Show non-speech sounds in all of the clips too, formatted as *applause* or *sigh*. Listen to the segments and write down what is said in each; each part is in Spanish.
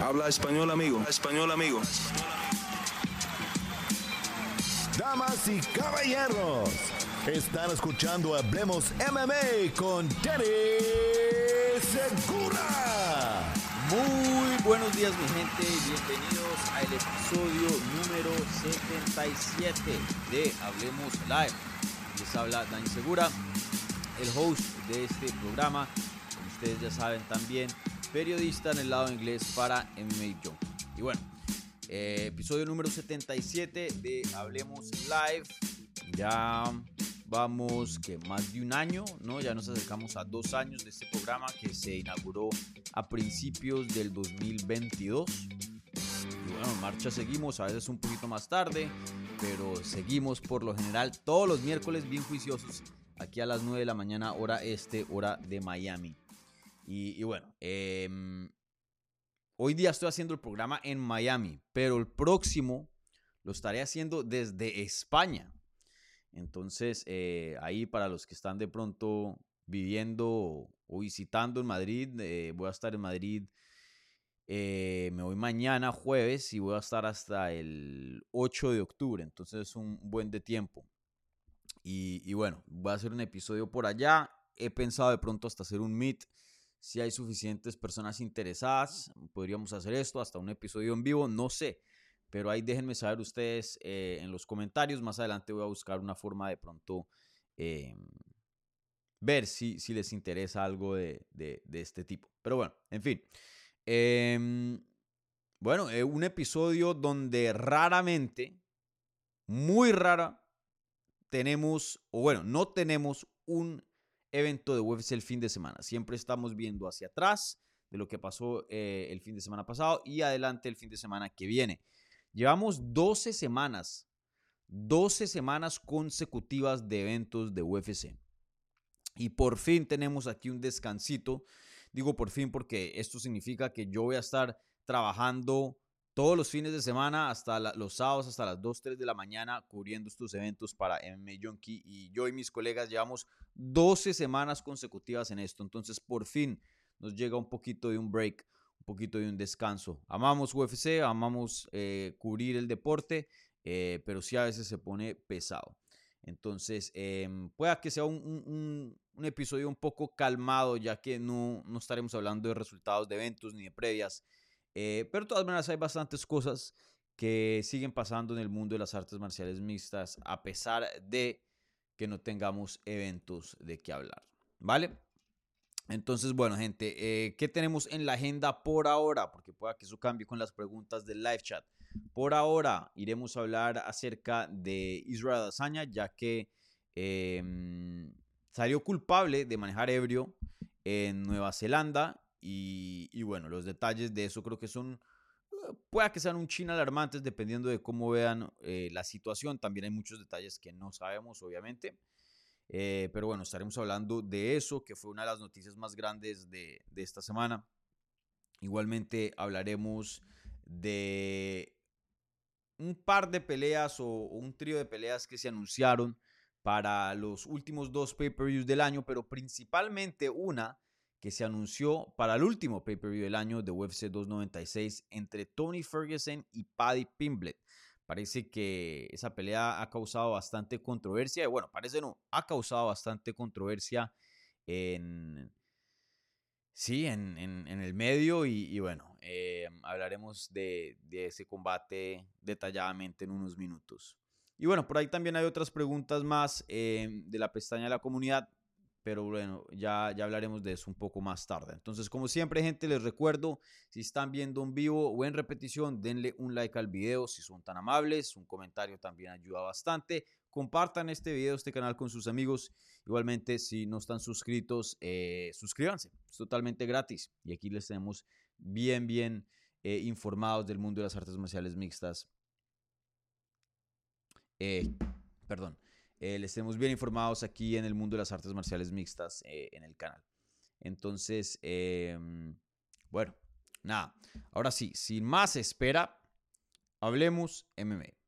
Habla español, amigo. español, amigo. Damas y caballeros, están escuchando Hablemos MMA con Danny Segura. Muy buenos días mi gente, bienvenidos al episodio número 77 de Hablemos Live. Les habla Dani Segura, el host de este programa, como ustedes ya saben también, periodista en el lado inglés para MMA Jump. Y bueno, eh, episodio número 77 de Hablemos Live. Ya vamos que más de un año, ¿no? Ya nos acercamos a dos años de este programa que se inauguró a principios del 2022. Y bueno, en marcha seguimos, a veces un poquito más tarde, pero seguimos por lo general todos los miércoles bien juiciosos aquí a las 9 de la mañana, hora este, hora de Miami. Y, bueno, em, hoy día estoy haciendo el programa en Miami, pero el próximo lo estaré haciendo desde España. Entonces, eh, ahí para los que están de pronto viviendo o visitando en Madrid, eh, voy a estar en Madrid. Eh, me voy mañana jueves y voy a estar hasta el 8 de octubre, entonces es un buen de tiempo. Y, y, bueno, voy a hacer un episodio por allá. He pensado de pronto hasta hacer un meet si hay suficientes personas interesadas, podríamos hacer esto, hasta un episodio en vivo, no sé. Pero ahí déjenme saber ustedes eh, en los comentarios. Más adelante voy a buscar una forma de pronto eh, ver si, si, les interesa algo de, de, este tipo. Pero bueno, en fin. Em, bueno, eh, un episodio donde raramente, muy rara, tenemos, o bueno, no tenemos un evento de UFC el fin de semana. Siempre estamos viendo hacia atrás de lo que pasó eh, el fin de semana pasado y adelante el fin de semana que viene. Llevamos 12 semanas, 12 semanas consecutivas de eventos de UFC. Y por fin tenemos aquí un descansito. Digo por fin porque esto significa que yo voy a estar trabajando todos los fines de semana, hasta los sábados, hasta las 2, 3 de la mañana, cubriendo estos eventos para MMA Junkie. Y yo y mis colegas llevamos 12 semanas consecutivas en esto. Entonces, por fin nos llega un poquito de un break, un poquito de un descanso. Amamos UFC, amamos eh, cubrir el deporte, eh, pero sí a veces se pone pesado. Entonces, eh, pueda que sea un, un, episodio un poco calmado, ya que no, no estaremos hablando de resultados de eventos ni de previas. Eh, pero de todas maneras hay bastantes cosas que siguen pasando en el mundo de las artes marciales mixtas a pesar de que no tengamos eventos de qué hablar. ¿Vale? Entonces, bueno, gente, eh, ¿qué tenemos en la agenda por ahora? Porque pueda que eso cambie con las preguntas del live chat. Por ahora iremos a hablar acerca de Israel Azaña, ya que em, salió culpable de manejar ebrio en Nueva Zelanda y, bueno, los detalles de eso creo que son, eh, pueda que sean un chin alarmantes dependiendo de cómo vean eh, la situación. También hay muchos detalles que no sabemos, obviamente. Eh, pero bueno, estaremos hablando de eso, que fue una de las noticias más grandes de, de esta semana. Igualmente hablaremos de un par de peleas o un trío de peleas que se anunciaron para los últimos dos pay-per-views del año, pero principalmente una que se anunció para el último pay-per-view del año de UFC 296 entre Tony Ferguson y Paddy Pimblett. Parece que esa pelea ha causado bastante controversia. Y bueno, parece no, ha causado bastante controversia en, sí, en, el medio. Y, bueno, eh, hablaremos de, ese combate detalladamente en unos minutos. Y bueno, por ahí también hay otras preguntas más eh, de la pestaña de la comunidad pero bueno, ya, ya hablaremos de eso un poco más tarde. Entonces, como siempre, gente, les recuerdo, si están viendo en vivo o en repetición, denle un like al video si son tan amables, un comentario también ayuda bastante. Compartan este video, este canal con sus amigos. Igualmente, si no están suscritos, eh, suscríbanse, es totalmente gratis. Y aquí les tenemos bien, bien eh, informados del mundo de las artes marciales mixtas. Eh, perdón eh, les estemos bien informados aquí en el mundo de las artes marciales mixtas eh, en el canal. Entonces, em, bueno, nada. Ahora sí, sin más espera, hablemos MMA.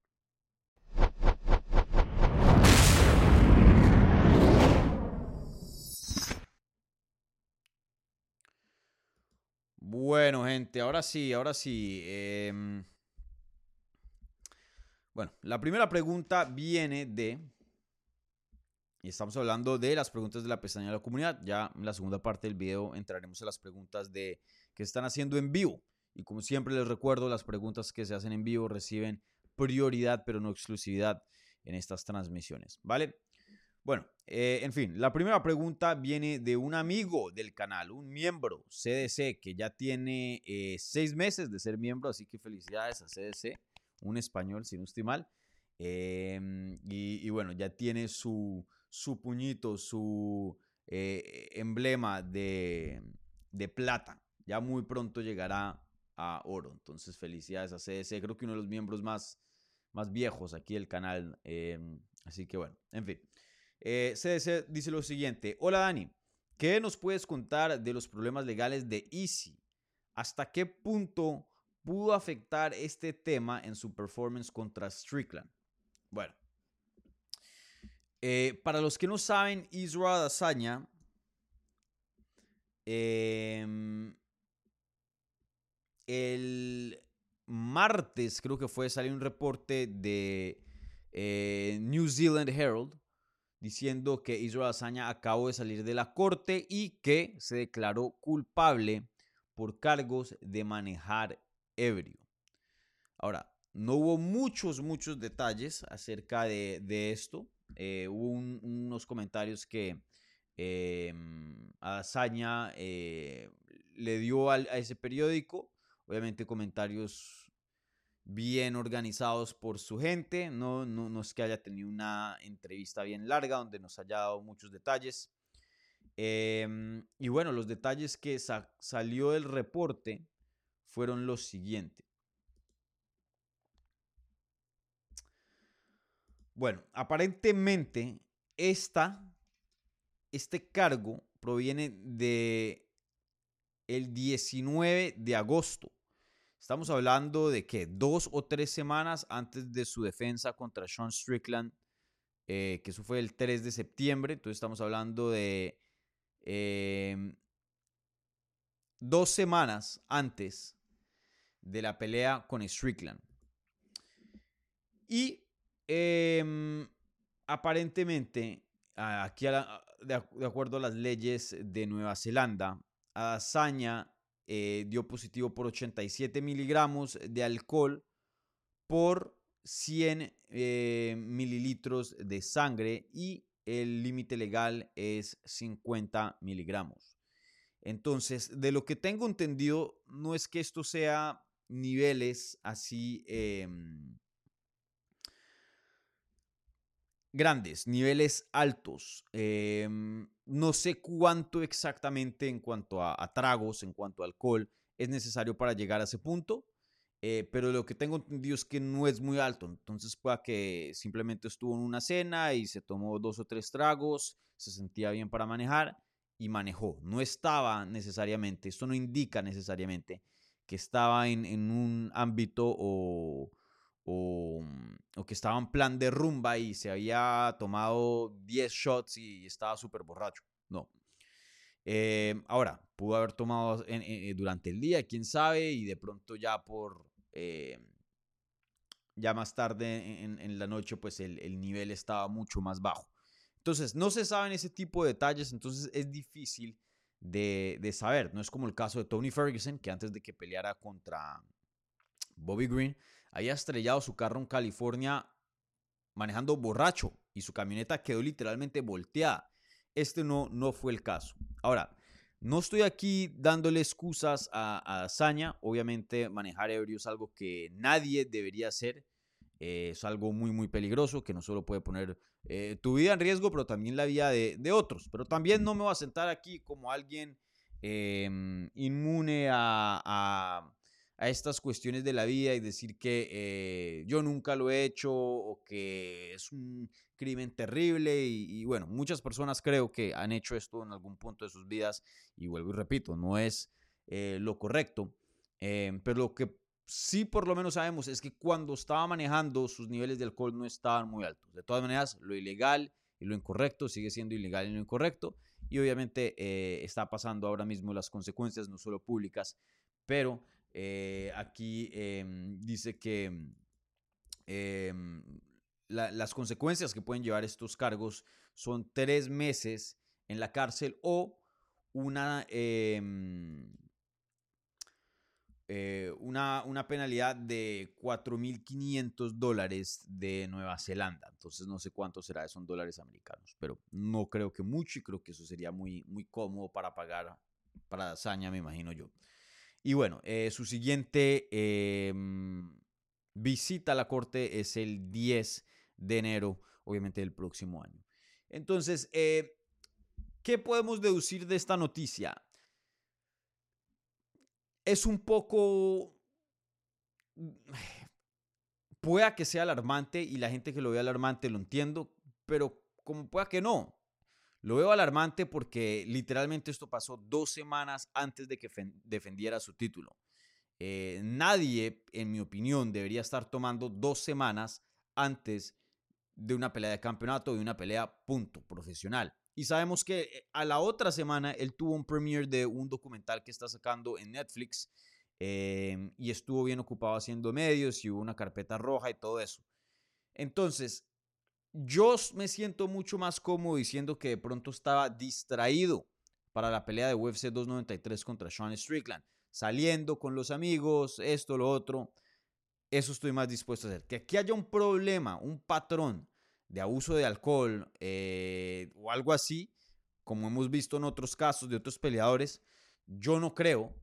Bueno, gente, ahora sí, ahora sí. Em, bueno, la primera pregunta viene de... Y estamos hablando de las preguntas de la pestaña de la comunidad. Ya en la segunda parte del video entraremos a las preguntas de que están haciendo en vivo. Y como siempre les recuerdo, las preguntas que se hacen en vivo reciben prioridad, pero no exclusividad en estas transmisiones. ¿Vale? Bueno, eh, en fin, la primera pregunta viene de un amigo del canal, un miembro CDC que ya tiene eh, seis meses de ser miembro, así que felicidades a CDC, un español, si no estoy mal. Em, y, bueno, ya tiene su, su puñito, su eh, emblema de, plata. Ya muy pronto llegará a oro. Entonces, felicidades a CDC. Creo que uno de los miembros más, más viejos aquí del canal. Em, así que bueno, en fin. CDC eh, dice lo siguiente. Hola Dani, ¿qué nos puedes contar de los problemas legales de Easy? ¿Hasta qué punto pudo afectar este tema en su performance contra Strickland? Bueno, eh, para los que no saben, Israel Adesanya em, el martes creo que fue salió un reporte de eh, New Zealand Herald diciendo que Israel Azaña acabó de salir de la corte y que se declaró culpable por cargos de manejar ebrio. Ahora, no hubo muchos, muchos detalles acerca de, esto. Eh, hubo unos comentarios que eh, Azaña le dio a ese periódico. Obviamente comentarios bien organizados por su gente. No, no, es que haya tenido una entrevista bien larga donde nos haya dado muchos detalles. Em, y bueno, los detalles que salió del reporte fueron los siguientes. Bueno, aparentemente esta, este cargo proviene de el 19 de agosto Estamos hablando de que dos o tres semanas antes de su defensa contra Sean Strickland, eh, que eso fue el 3 de septiembre, entonces estamos hablando de em, dos semanas antes de la pelea con Strickland. Y em, aparentemente, aquí de, acuerdo a las leyes de Nueva Zelanda, Adesanya eh, dio positivo por 87 miligramos de alcohol por 100 eh, mililitros de sangre y el límite legal es 50 miligramos. Entonces, de lo que tengo entendido, no es que esto sea niveles así em, grandes, niveles altos. Em, no sé cuánto exactamente en cuanto a, tragos, en cuanto a alcohol, es necesario para llegar a ese punto. Eh, pero lo que tengo entendido es que no es muy alto. Entonces, pueda que simplemente estuvo en una cena y se tomó dos o tres tragos, se sentía bien para manejar y manejó. No estaba necesariamente, esto no indica necesariamente que estaba en, en un ámbito o, Mm, o, que estaba en plan de rumba y se había tomado 10 shots y estaba súper borracho. No. Em, ahora, pudo haber tomado eh, durante el día, quién sabe, y de pronto ya por... Eh, ya más tarde en, la noche, pues el, nivel estaba mucho más bajo. Entonces, no se saben ese tipo de detalles, entonces es difícil de, de saber. No es como el caso de Tony Ferguson, que antes de que peleara contra Bobby Green, había estrellado su carro en California manejando borracho y su camioneta quedó literalmente volteada. Este no, no fue el caso. Ahora, no estoy aquí dándole excusas a, a Obviamente, manejar ebrio es algo que nadie debería hacer. Eh, es algo muy, muy peligroso que no solo puede poner eh, tu vida en riesgo, pero también la vida de, otros. Pero también no me voy a sentar aquí como alguien em, inmune a estas cuestiones de la vida y decir que eh, yo nunca lo he hecho o que es un crimen terrible y, bueno, muchas personas creo que han hecho esto en algún punto de sus vidas y vuelvo y repito, no es eh, lo correcto, em, pero lo que sí por lo menos sabemos es que cuando estaba manejando sus niveles de alcohol no estaban muy altos. De todas maneras, lo ilegal y lo incorrecto sigue siendo ilegal y lo incorrecto y obviamente eh, está pasando ahora mismo las consecuencias, no solo públicas, pero eh, aquí em, dice que em, las consecuencias que pueden llevar estos cargos son tres meses en la cárcel o una, em, eh, una, una, penalidad de 4.500 dólares de Nueva Zelanda. Entonces no sé cuánto será, son dólares americanos, pero no creo que mucho y creo que eso sería muy, muy cómodo para pagar para hazaña, me imagino yo. Y bueno, eh, su siguiente em, visita a la corte es el 10 de enero, obviamente del próximo año. Entonces, eh, ¿qué podemos deducir de esta noticia? Es un poco... *sighs* Pueda que sea alarmante y la gente que lo ve alarmante lo entiendo, pero como pueda que no. Lo veo alarmante porque literalmente esto pasó dos semanas antes de que defendiera su título. Eh, nadie, en mi opinión, debería estar tomando dos semanas antes de una pelea de campeonato, de una pelea punto profesional. Y sabemos que eh, a la otra semana él tuvo un premiere de un documental que está sacando en Netflix em, y estuvo bien ocupado haciendo medios y hubo una carpeta roja y todo eso. Entonces, yo me siento mucho más cómodo diciendo que de pronto estaba distraído para la pelea de UFC 293 contra Sean Strickland, saliendo con los amigos, esto, lo otro. Eso estoy más dispuesto a hacer. Que aquí haya un problema, un patrón de abuso de alcohol eh, o algo así, como hemos visto en otros casos de otros peleadores, yo no creo.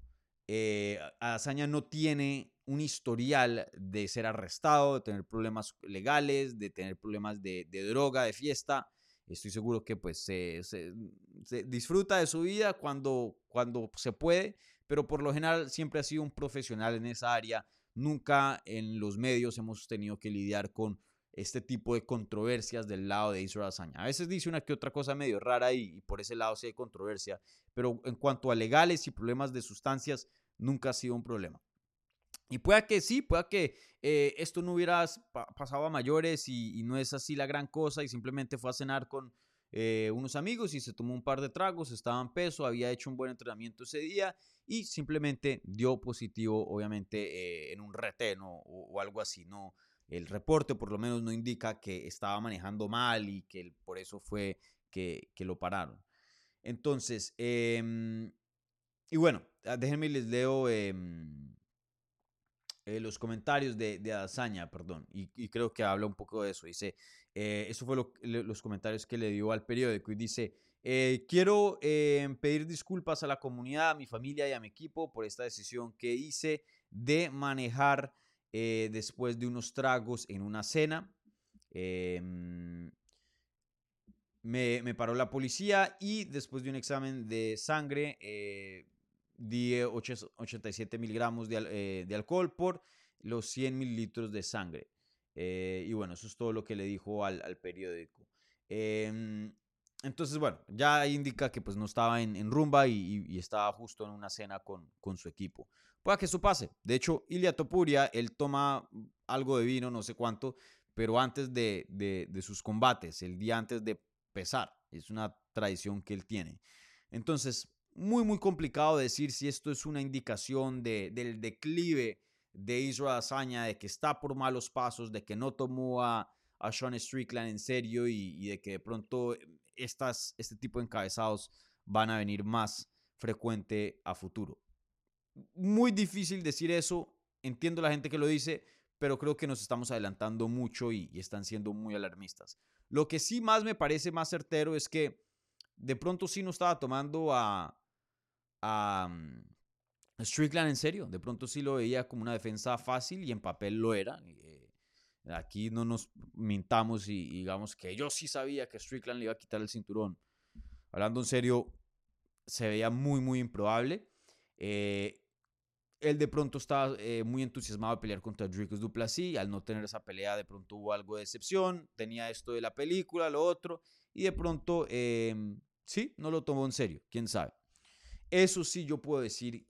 Eh, Azaña no tiene un historial de ser arrestado, de tener problemas legales, de tener problemas de, droga, de fiesta. Estoy seguro que pues se, disfruta de su vida cuando, cuando se puede, pero por lo general siempre ha sido un profesional en esa área. Nunca en los medios hemos tenido que lidiar con este tipo de controversias del lado de Israel Azaña. A veces dice una que otra cosa medio rara y, por ese lado sí hay controversia, pero en cuanto a legales y problemas de sustancias, nunca ha sido un problema. Y pueda que sí, pueda que eh, esto no hubiera pasado a mayores y, no es así la gran cosa y simplemente fue a cenar con eh, unos amigos y se tomó un par de tragos, estaba en peso, había hecho un buen entrenamiento ese día y simplemente dio positivo, obviamente, eh, en un reteno o, o, algo así. No, el reporte por lo menos no indica que estaba manejando mal y que por eso fue que, lo pararon. Entonces, em, y bueno, ah, déjenme les leo em, eh, los comentarios de, de Azaña, perdón, y, creo que habla un poco de eso. Dice, eh, eso fue los comentarios que le dio al periódico y dice, eh, quiero em, pedir disculpas a la comunidad, a mi familia y a mi equipo por esta decisión que hice de manejar eh, después de unos tragos en una cena. Em, me, paró la policía y después de un examen de sangre eh, di 87 miligramos de, eh, de, alcohol por los 100 mililitros de sangre. y bueno, eso es todo lo que le dijo al, periódico. Em, entonces, bueno, ya indica que pues no estaba en, rumba y, estaba justo en una cena con su equipo. Puede que eso pase. De hecho, Ilia Topuria, él toma algo de vino, no sé cuánto, pero antes de, de, sus combates, el día antes de pesar. Es una tradición que él tiene. Entonces, muy, muy complicado decir si esto es una indicación de, del declive de Israel Azaña, de que está por malos pasos, de que no tomó a, a Sean Strickland en serio y, y de que de pronto estas, este tipo de encabezados van a venir más frecuente a futuro. Muy difícil decir eso, entiendo la gente que lo dice, pero creo que nos estamos adelantando mucho y, están siendo muy alarmistas. Lo que sí más me parece más certero es que de pronto sí no estaba tomando a, a mm, Strickland en serio, de pronto sí lo veía como una defensa fácil y en papel lo era. Eh, Aquí no nos mintamos y, digamos que yo sí sabía que Strickland le iba a quitar el cinturón. Hablando en serio, se veía muy, muy improbable. Eh, él de pronto estaba eh, muy entusiasmado de pelear contra Dricus Duplessis. Al no tener esa pelea, de pronto hubo algo de decepción. Tenía esto de la película, lo otro. Y de pronto, em, sí, no lo tomó en serio. Quién sabe. Eso sí, yo puedo decir,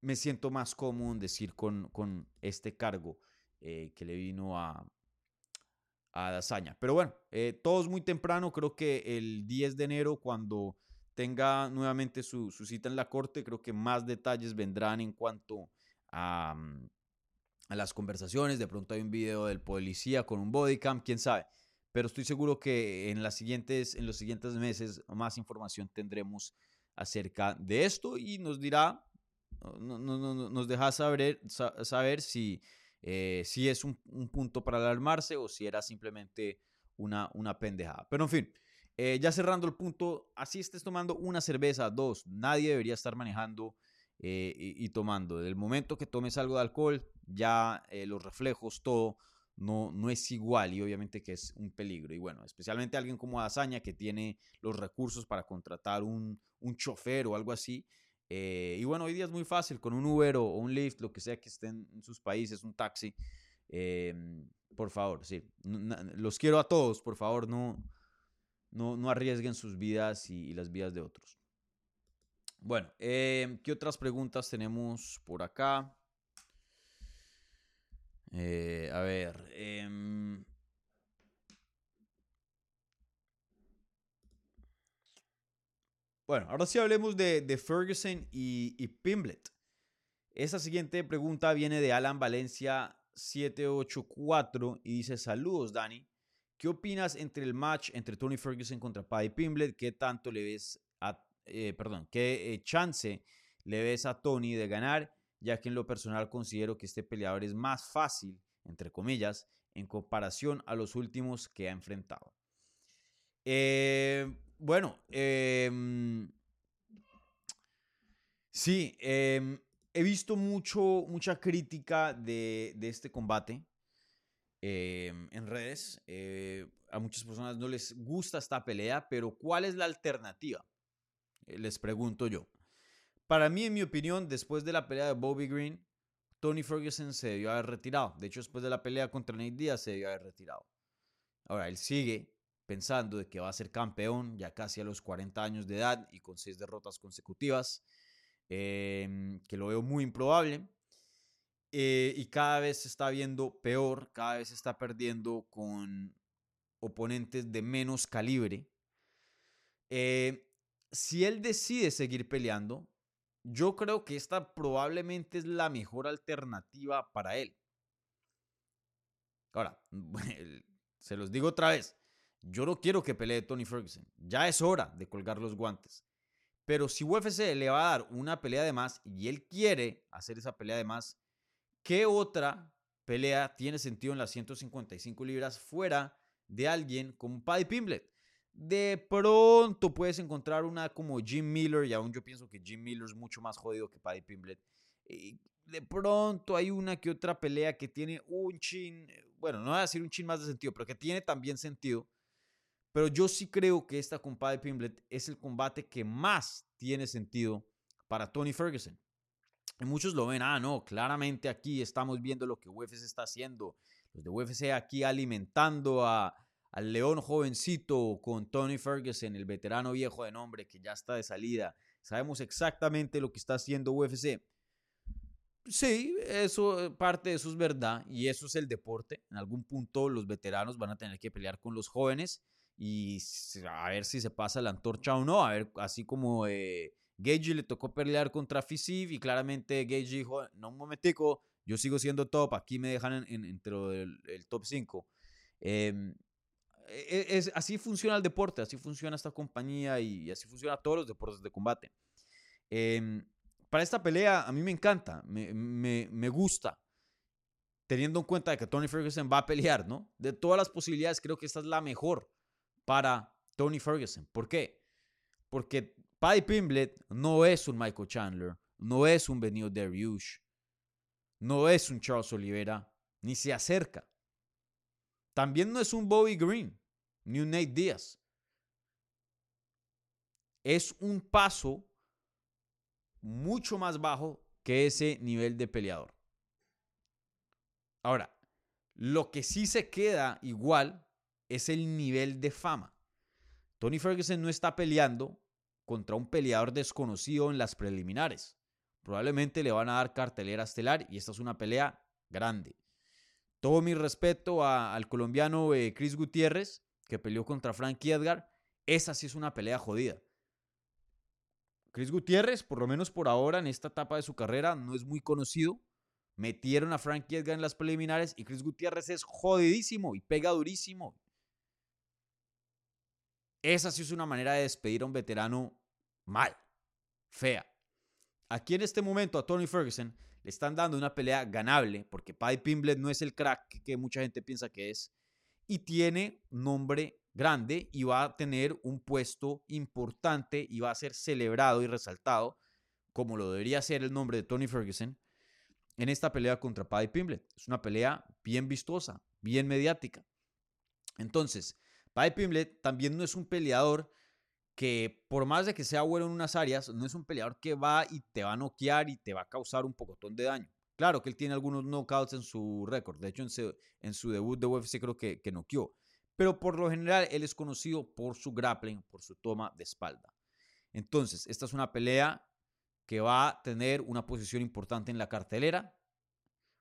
me siento más en decir con, con este cargo. Eh, que le vino a, a Dazaña. Pero bueno, eh, todo es muy temprano. Creo que el 10 de enero, cuando tenga nuevamente su, su, cita en la corte, creo que más detalles vendrán en cuanto a, mm, a las conversaciones. De pronto hay un video del policía con un bodycam, quién sabe. Pero estoy seguro que en, las siguientes, en los siguientes meses más información tendremos acerca de esto y nos dirá, no, no, no, nos deja saber, saber si, eh, si es un, un, punto para alarmarse o si era simplemente una, una pendejada. Pero en fin, eh, ya cerrando el punto, así estés tomando una cerveza, dos, nadie debería estar manejando eh, y, y, tomando. Del momento que tomes algo de alcohol, ya eh, los reflejos, todo, no, no es igual y obviamente que es un peligro. Y bueno, especialmente alguien como Azaña que tiene los recursos para contratar un, un chofer o algo así. Eh, y bueno, hoy día es muy fácil con un Uber o, un Lyft, lo que sea que estén en sus países, un taxi. Eh, por favor, sí. los quiero a todos, por favor, no, no, no arriesguen sus vidas y, las vidas de otros. Bueno, eh, ¿qué otras preguntas tenemos por acá? Eh, a ver. Eh, bueno, ahora sí hablemos de, Ferguson y, y, Pimblet. Esa siguiente pregunta viene de Alan Valencia 784 y dice: Saludos, Dani. ¿Qué opinas entre el match entre Tony Ferguson contra Paddy Pimblet? ¿Qué tanto le ves a. Eh, perdón, qué eh, chance le ves a Tony de ganar? ya que en lo personal considero que este peleador es más fácil, entre comillas, en comparación a los últimos que ha enfrentado. Eh, bueno, eh, sí, eh, he visto mucho, mucha crítica de, de este combate en redes. a muchas personas no les gusta esta pelea, pero ¿cuál es la alternativa? les pregunto yo. Para mí, en mi opinión, después de la pelea de Bobby Green, Tony Ferguson se debió haber retirado. De hecho, después de la pelea contra Nate Diaz se debió haber retirado. Ahora, él sigue pensando de que va a ser campeón ya casi a los 40 años de edad y con seis derrotas consecutivas, eh, que lo veo muy improbable. Eh, y cada vez se está viendo peor, cada vez se está perdiendo con oponentes de menos calibre. Eh, si él decide seguir peleando, yo creo que esta probablemente es la mejor alternativa para él. Ahora, *laughs* se los digo otra vez, yo no quiero que pelee Tony Ferguson. Ya es hora de colgar los guantes. Pero si UFC le va a dar una pelea de más y él quiere hacer esa pelea de más, ¿qué otra pelea tiene sentido en las 155 libras fuera de alguien como Paddy Pimblet? De pronto puedes encontrar una como Jim Miller, y aún yo pienso que Jim Miller es mucho más jodido que Paddy Pimblet. Y de pronto hay una que otra pelea que tiene un chin, bueno, no voy a decir un chin más de sentido, pero que tiene también sentido. Pero yo sí creo que esta con Paddy Pimblet es el combate que más tiene sentido para Tony Ferguson. Y muchos lo ven, ah, no, claramente aquí estamos viendo lo que UFC está haciendo. Los de UFC aquí alimentando a, al león jovencito con Tony Ferguson, el veterano viejo de nombre que ya está de salida. Sabemos exactamente lo que está haciendo UFC. Sí, eso, eh, parte de eso es verdad y eso es el deporte. En algún punto los veteranos van a tener que pelear con los jóvenes y a ver si se pasa la antorcha o no. A ver, así como eh, Gage le tocó pelear contra Fisiv y claramente Gage dijo, no un momentico, yo sigo siendo top, aquí me dejan en, en, entre el, el top 5. Eh, e, es, así funciona el deporte, así funciona esta compañía y, así funciona todos los deportes de combate. Eh, para esta pelea a mí me encanta, me, me, me, gusta, teniendo en cuenta que Tony Ferguson va a pelear, ¿no? De todas las posibilidades creo que esta es la mejor para Tony Ferguson. ¿Por qué? Porque Paddy Pimblet no es un Michael Chandler, no es un Benio Dariush, no es un Charles Oliveira, ni se acerca. También no es un Bobby Green ni un Nate Díaz. Es un paso mucho más bajo que ese nivel de peleador. Ahora, lo que sí se queda igual es el nivel de fama. Tony Ferguson no está peleando contra un peleador desconocido en las preliminares. Probablemente le van a dar cartelera estelar y esta es una pelea grande. todo mi respeto al colombiano eh, Chris Gutiérrez, que peleó contra Frankie Edgar. Esa sí es una pelea jodida. Chris Gutiérrez, por lo menos por ahora, en esta etapa de su carrera, no es muy conocido. Metieron a Frankie Edgar en las preliminares y Chris Gutiérrez es jodidísimo y pega durísimo. Esa sí es una manera de despedir a un veterano mal, fea. Aquí en este momento a Tony Ferguson le están dando una pelea ganable porque Paddy Pimblett no es el crack que mucha gente piensa que es y tiene nombre grande y va a tener un puesto importante y va a ser celebrado y resaltado como lo debería ser el nombre de Tony Ferguson en esta pelea contra Paddy Pimblett. Es una pelea bien vistosa, bien mediática. Entonces, Paddy Pimblett también no es un peleador que por más de que sea bueno en unas áreas, no es un peleador que va y te va a noquear y te va a causar un pocotón de daño. Claro que él tiene algunos knockouts en su récord. De hecho, en su, en su, debut de UFC creo que, que noqueó. Pero por lo general, él es conocido por su grappling, por su toma de espalda. Entonces, esta es una pelea que va a tener una posición importante en la cartelera.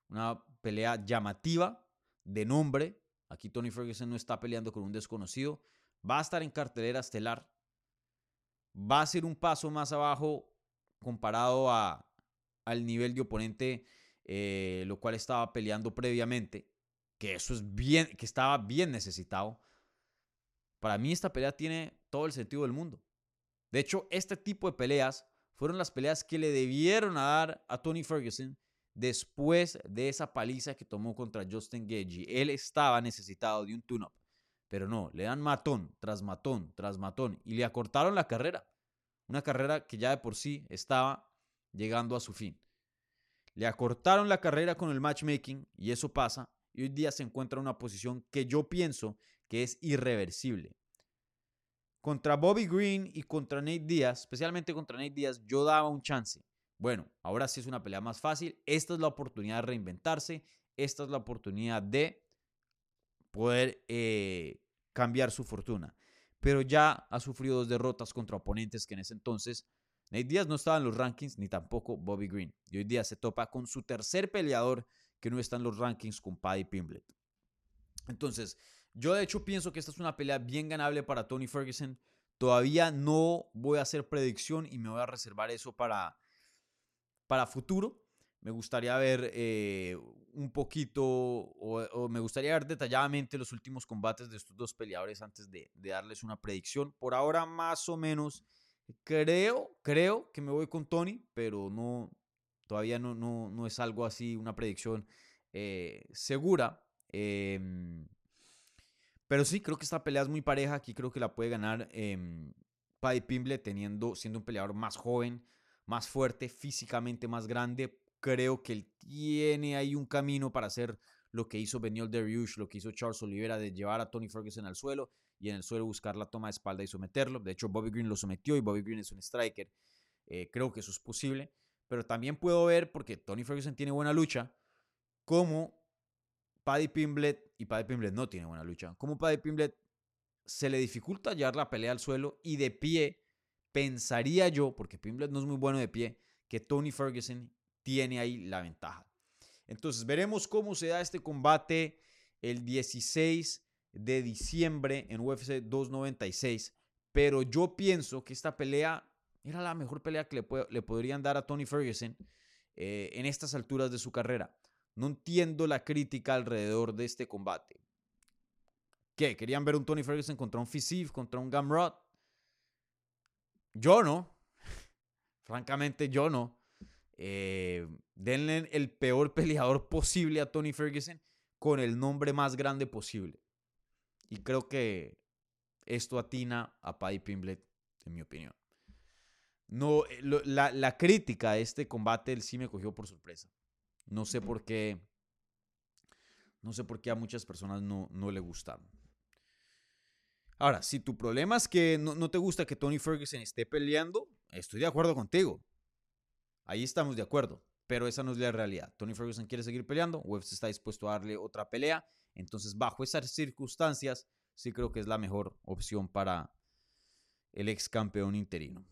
Una pelea llamativa, de nombre. Aquí Tony Ferguson no está peleando con un desconocido. Va a estar en cartelera estelar va a ser un paso más abajo comparado a, al nivel de oponente, eh, lo cual estaba peleando previamente, que eso es bien, que estaba bien necesitado. Para mí esta pelea tiene todo el sentido del mundo. De hecho, este tipo de peleas fueron las peleas que le debieron dar a Tony Ferguson después de esa paliza que tomó contra Justin Gagey. Él estaba necesitado de un tune-up. Pero no, le dan matón tras matón tras matón y le acortaron la carrera. Una carrera que ya de por sí estaba llegando a su fin. Le acortaron la carrera con el matchmaking y eso pasa. Y hoy día se encuentra en una posición que yo pienso que es irreversible. Contra Bobby Green y contra Nate Díaz, especialmente contra Nate Díaz, yo daba un chance. Bueno, ahora sí es una pelea más fácil. Esta es la oportunidad de reinventarse. Esta es la oportunidad de poder eh, cambiar su fortuna. Pero ya ha sufrido dos derrotas contra oponentes que en ese entonces Nate Díaz no estaba en los rankings ni tampoco Bobby Green. Y hoy día se topa con su tercer peleador que no está en los rankings con Paddy Pimblett. Entonces, yo de hecho pienso que esta es una pelea bien ganable para Tony Ferguson. Todavía no voy a hacer predicción y me voy a reservar eso para, para futuro me gustaría ver eh, un poquito, o, me gustaría ver detalladamente los últimos combates de estos dos peleadores antes de, darles una predicción. Por ahora, más o menos, creo, creo que me voy con Tony, pero no, todavía no, no, no es algo así, una predicción eh, segura. Em, pero sí, creo que esta pelea es muy pareja. Aquí creo que la puede ganar eh, Paddy Pimble teniendo, siendo un peleador más joven, más fuerte, físicamente más grande creo que él tiene ahí un camino para hacer lo que hizo Beniel Dariush, lo que hizo Charles Oliveira, de llevar a Tony Ferguson al suelo y en el suelo buscar la toma de espalda y someterlo. De hecho, Bobby Green lo sometió y Bobby Green es un striker. Eh, creo que eso es posible. Pero también puedo ver, porque Tony Ferguson tiene buena lucha, cómo Paddy Pimblett, y Paddy Pimblett no tiene buena lucha, cómo Paddy Pimblett se le dificulta llevar la pelea al suelo y de pie, pensaría yo, porque Pimblett no es muy bueno de pie, que Tony Ferguson tiene ahí la ventaja. Entonces veremos cómo se da este combate el 16 de diciembre en UFC 296. Pero yo pienso que esta pelea era la mejor pelea que le, podrían dar a Tony Ferguson eh, en estas alturas de su carrera. No entiendo la crítica alrededor de este combate. ¿Qué? ¿Querían ver un Tony Ferguson contra un Fisif, contra un Gamrot? Yo no. Francamente, yo no. Eh, denle el peor *laughs* peleador posible a Tony Ferguson con el nombre más grande posible. Y creo que esto atina a Paddy Pimblett, en mi opinión. No, eh, la, crítica a este combate sí me cogió por sorpresa. No sé por qué. No sé por qué a muchas personas no, no le gustaron. Ahora, si tu problema es que no, te gusta que Tony Ferguson esté peleando, estoy de acuerdo contigo. Ahí estamos de acuerdo, pero esa no es la realidad. Tony Ferguson quiere seguir peleando, UFC está dispuesto a darle otra pelea, entonces bajo esas circunstancias sí creo que es la mejor opción para el ex campeón interino.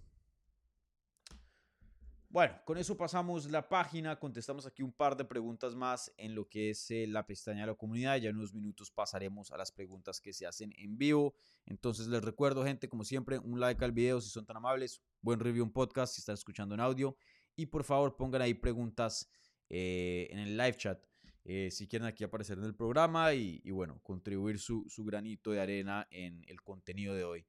Bueno, con eso pasamos la página, contestamos aquí un par de preguntas más en lo que es eh, la pestaña de la comunidad. Ya en unos minutos pasaremos a las preguntas que se hacen en vivo. Entonces les recuerdo, gente, como siempre, un like al video si son tan amables, buen review en podcast si están escuchando en audio y por favor pongan ahí preguntas eh, en el live chat eh, si quieren aquí aparecer en el programa y, y bueno, contribuir su, su granito de arena en el contenido de hoy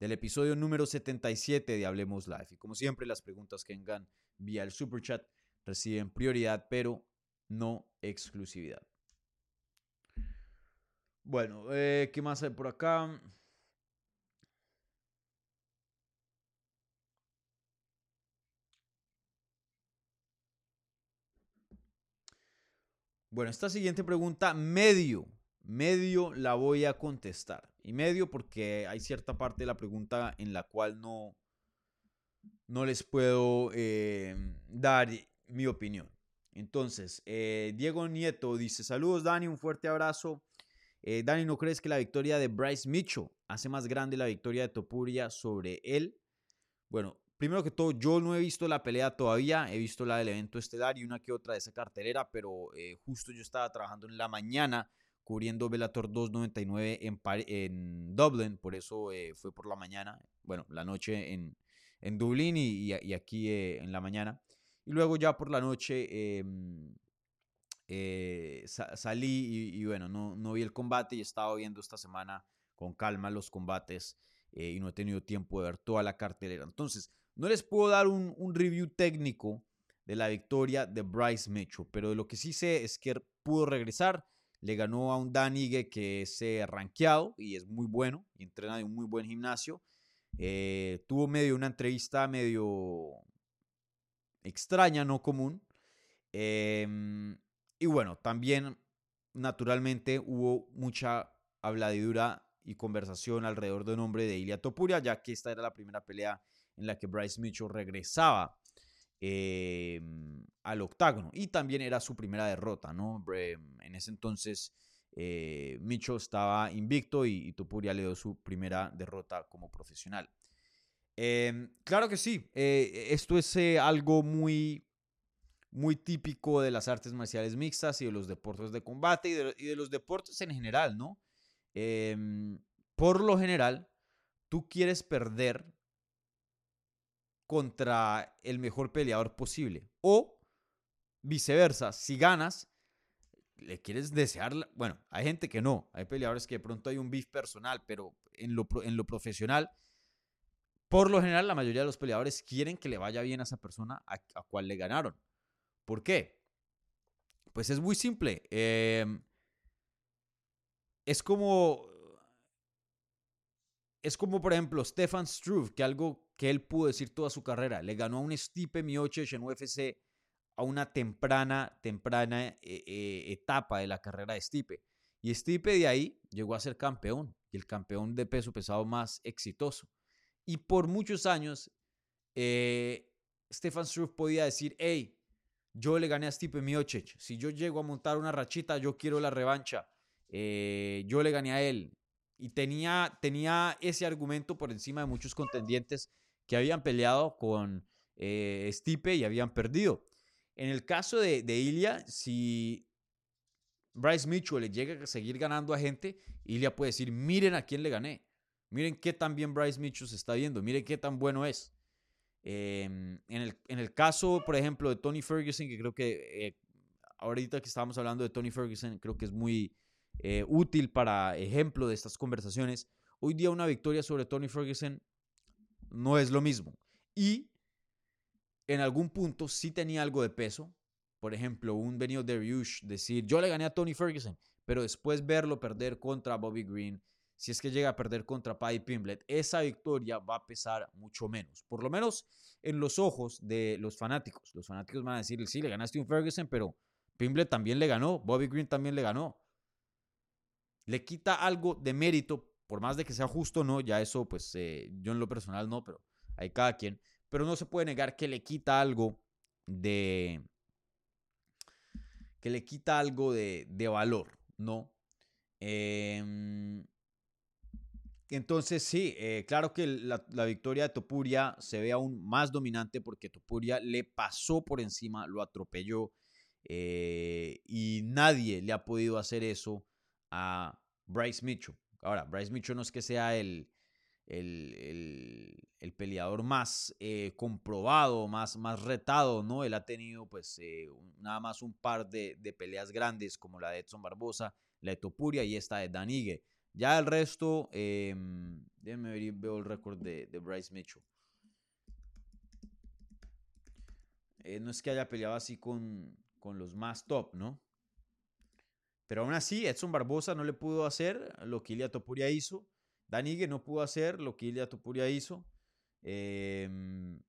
del episodio número 77 de Hablemos Live. Y como siempre, las preguntas que vengan vía el super chat reciben prioridad, pero no exclusividad. Bueno, eh, ¿qué más hay por acá? Bueno, esta siguiente pregunta, medio, medio la voy a contestar. Y medio porque hay cierta parte de la pregunta en la cual no, no les puedo eh, dar mi opinión. Entonces, eh, Diego Nieto dice, saludos Dani, un fuerte abrazo. Eh, Dani, ¿no crees que la victoria de Bryce Mitchell hace más grande la victoria de Topuria sobre él? Bueno, primero que todo, yo no he visto la pelea todavía, he visto la del evento estelar y una que otra de esa cartelera, pero justo yo estaba trabajando en la mañana cubriendo Bellator 299 en, en Dublin, por eso fue por la mañana, bueno, la noche en, en Dublín y, aquí eh, en la mañana. Y luego ya por la noche em, eh, salí y, bueno, no, no, vi el combate y estaba viendo esta semana con calma los combates eh, y no he tenido tiempo de ver toda la cartelera. Entonces, no les puedo dar un, un review técnico de la victoria de Bryce Mitchell, pero de lo que sí sé es que pudo regresar. Le ganó a un Dan que es rankeado y es muy bueno y entrena en un muy buen gimnasio. Eh, tuvo medio una entrevista medio extraña, no común. Em, y bueno, también naturalmente hubo mucha habladidura y conversación alrededor del nombre de Ilia Topuria, ya que esta era la primera pelea en la que Bryce Mitchell regresaba em, al octágono y también era su primera derrota, ¿no? En ese entonces eh, Micho estaba invicto y, Tupuria le dio su primera derrota como profesional. Em, claro que sí, eh, esto es eh, algo muy, muy típico de las artes marciales mixtas y de los deportes de combate y de, los deportes en general, ¿no? Em, por lo general, tú quieres perder contra el mejor peleador posible o viceversa, si ganas, le quieres desear, bueno, hay gente que no, hay peleadores que de pronto hay un beef personal, pero en lo, en lo profesional, por lo general la mayoría de los peleadores quieren que le vaya bien a esa persona a, a cual le ganaron. ¿Por qué? Pues es muy simple. Em, es como, es como por ejemplo Stefan Struve, que algo que él pudo decir toda su carrera, le ganó a un Stipe Miocic en UFC a una temprana, temprana eh, eh, etapa de la carrera de Stipe. Y Stipe de ahí llegó a ser campeón, y el campeón de peso pesado más exitoso. Y por muchos años, eh, Stefan Struve podía decir, hey, yo le gané a Stipe Miocic, si yo llego a montar una rachita, yo quiero la revancha, yo le gané a él. Y tenía, tenía ese argumento por encima de muchos contendientes que habían peleado con Stipe y habían perdido. En el caso de, de Ilya, si Bryce Mitchell le llega a seguir ganando a gente, Ilya puede decir, miren a quién le gané. Miren qué tan bien Bryce Mitchell se está viendo. Miren qué tan bueno es. Em, en, el, en, el, caso, por ejemplo, de Tony Ferguson, que creo que eh, ahorita que estábamos hablando de Tony Ferguson, creo que es muy eh, útil para ejemplo de estas conversaciones. Hoy día una victoria sobre Tony Ferguson no es lo mismo. Y en algún punto sí tenía algo de peso. Por ejemplo, un Benio Dariush decir, yo le gané a Tony Ferguson, pero después verlo perder contra Bobby Green, si es que llega a perder contra Paddy Pimblet, esa victoria va a pesar mucho menos. Por lo menos en los ojos de los fanáticos. Los fanáticos van a decir, sí, le ganaste a un Ferguson, pero Pimblet también le ganó, Bobby Green también le ganó. Le quita algo de mérito, por más de que sea justo no, ya eso, pues eh, yo en lo personal no, pero hay cada quien pero no se puede negar que le quita algo de que le quita algo de, valor, ¿no? Em, Entonces, sí, eh, claro que la, la, victoria de Topuria se ve aún más dominante porque Topuria le pasó por encima, lo atropelló eh, y nadie le ha podido hacer eso a Bryce Mitchell. Ahora, Bryce Mitchell no es que sea el, el, el, peleador más eh, comprobado, más, más retado, ¿no? Él ha tenido pues eh, nada más un par de, de, peleas grandes como la de Edson Barbosa, la de Topuria y esta de Danigue. Ya el resto, eh, déjenme ver, veo el récord de, de, Bryce Mitchell. Eh, no es que haya peleado así con, con los más top, ¿no? Pero aún así, Edson Barbosa no le pudo hacer lo que Ilia Topuria hizo. Danigue no pudo hacer lo que Ilia Topuria hizo. Em,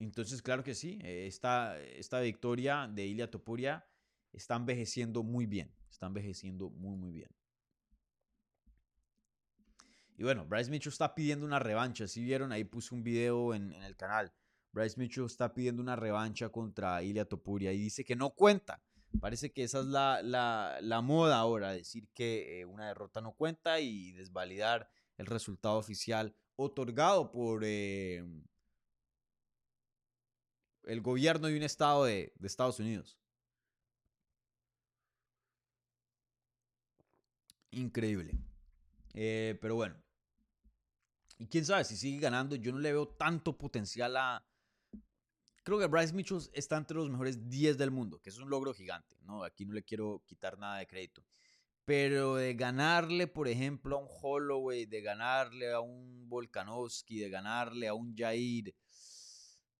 entonces, claro que sí, esta, esta victoria de Ilia Topuria está envejeciendo muy bien. Está envejeciendo muy, muy bien. Y bueno, Bryce Mitchell está pidiendo una revancha. Si vieron, ahí puse un video en, en, el canal. Bryce Mitchell está pidiendo una revancha contra Ilia Topuria y dice que no cuenta. Parece que esa es la, la, moda ahora, decir que eh, una derrota no cuenta y desvalidar el resultado oficial otorgado por eh, el gobierno de un estado de, de Estados Unidos. Increíble. Eh, pero bueno, y quién sabe si sigue ganando. Yo no le veo tanto potencial a. Creo que Bryce Mitchell está entre los mejores 10 del mundo, que es un logro gigante. ¿no? Aquí no le quiero quitar nada de crédito. Pero de ganarle, por ejemplo, a un Holloway, de ganarle a un Volkanovski, de ganarle a un Jair,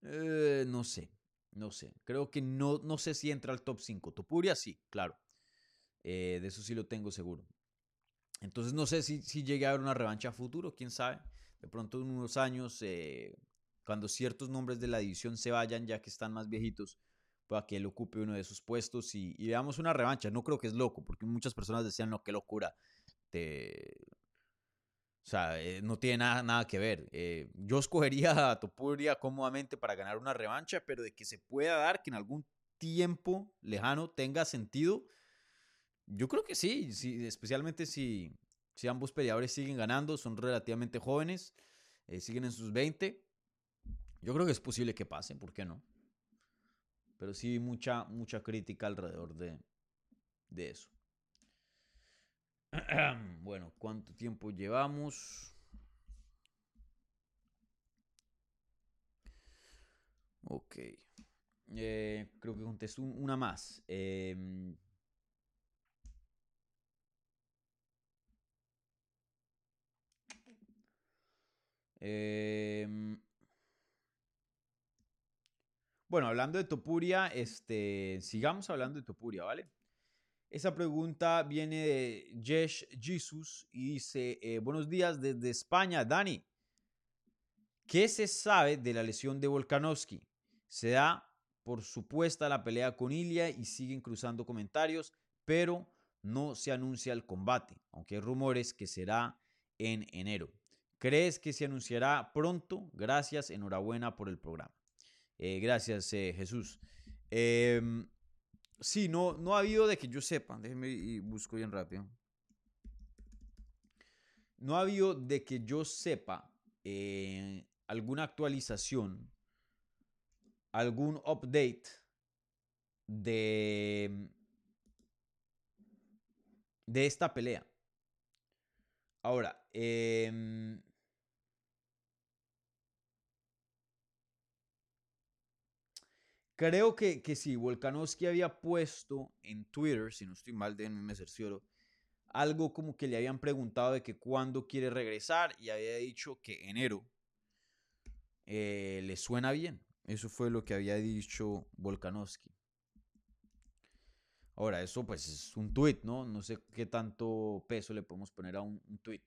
eh, no sé, no sé. Creo que no, no sé si entra al top 5. Topuria sí, claro. Eh, de eso sí lo tengo seguro. Entonces no sé si, si llegue a haber una revancha a futuro, quién sabe de pronto en unos años, eh, cuando ciertos nombres de la división se vayan, ya que están más viejitos, pueda que él ocupe uno de esos puestos y, veamos una revancha. No creo que es loco, porque muchas personas decían, no, qué locura. Te... O sea, eh, no tiene nada, nada que ver. Eh, yo escogería a Topuria cómodamente para ganar una revancha, pero de que se pueda dar, que en algún tiempo lejano tenga sentido, yo creo que sí, sí especialmente si, si ambos peleadores siguen ganando, son relativamente jóvenes, eh, siguen en sus 20, yo creo que es posible que pasen, ¿por qué no? Pero sí mucha, mucha crítica alrededor de, de eso. *clears throat* bueno, ¿cuánto tiempo llevamos? Ok. Eh, creo que contesto una más. Eh, bueno, hablando de Topuria, este, sigamos hablando de Topuria, ¿vale? Esa pregunta viene de Jesh Jesus y dice, eh, buenos días desde España, Dani. ¿Qué se sabe de la lesión de Volkanovski? Se da por supuesta la pelea con Ilia y siguen cruzando comentarios, pero no se anuncia el combate, aunque hay rumores que será en enero. ¿Crees que se anunciará pronto? Gracias, enhorabuena por el programa. Eh, gracias, eh, Jesús. Em, sí, no, no ha habido de que yo sepa, déjenme y busco bien rápido. No ha habido de que yo sepa eh, alguna actualización, algún update de, de esta pelea. Ahora, eh, Creo que, que sí, Volkanovski había puesto en Twitter, si no estoy mal, de me cercioro, algo como que le habían preguntado de que cuándo quiere regresar y había dicho que enero eh, le suena bien. Eso fue lo que había dicho Volkanovski. Ahora, eso pues es un tweet, ¿no? No sé qué tanto peso le podemos poner a un, un tweet.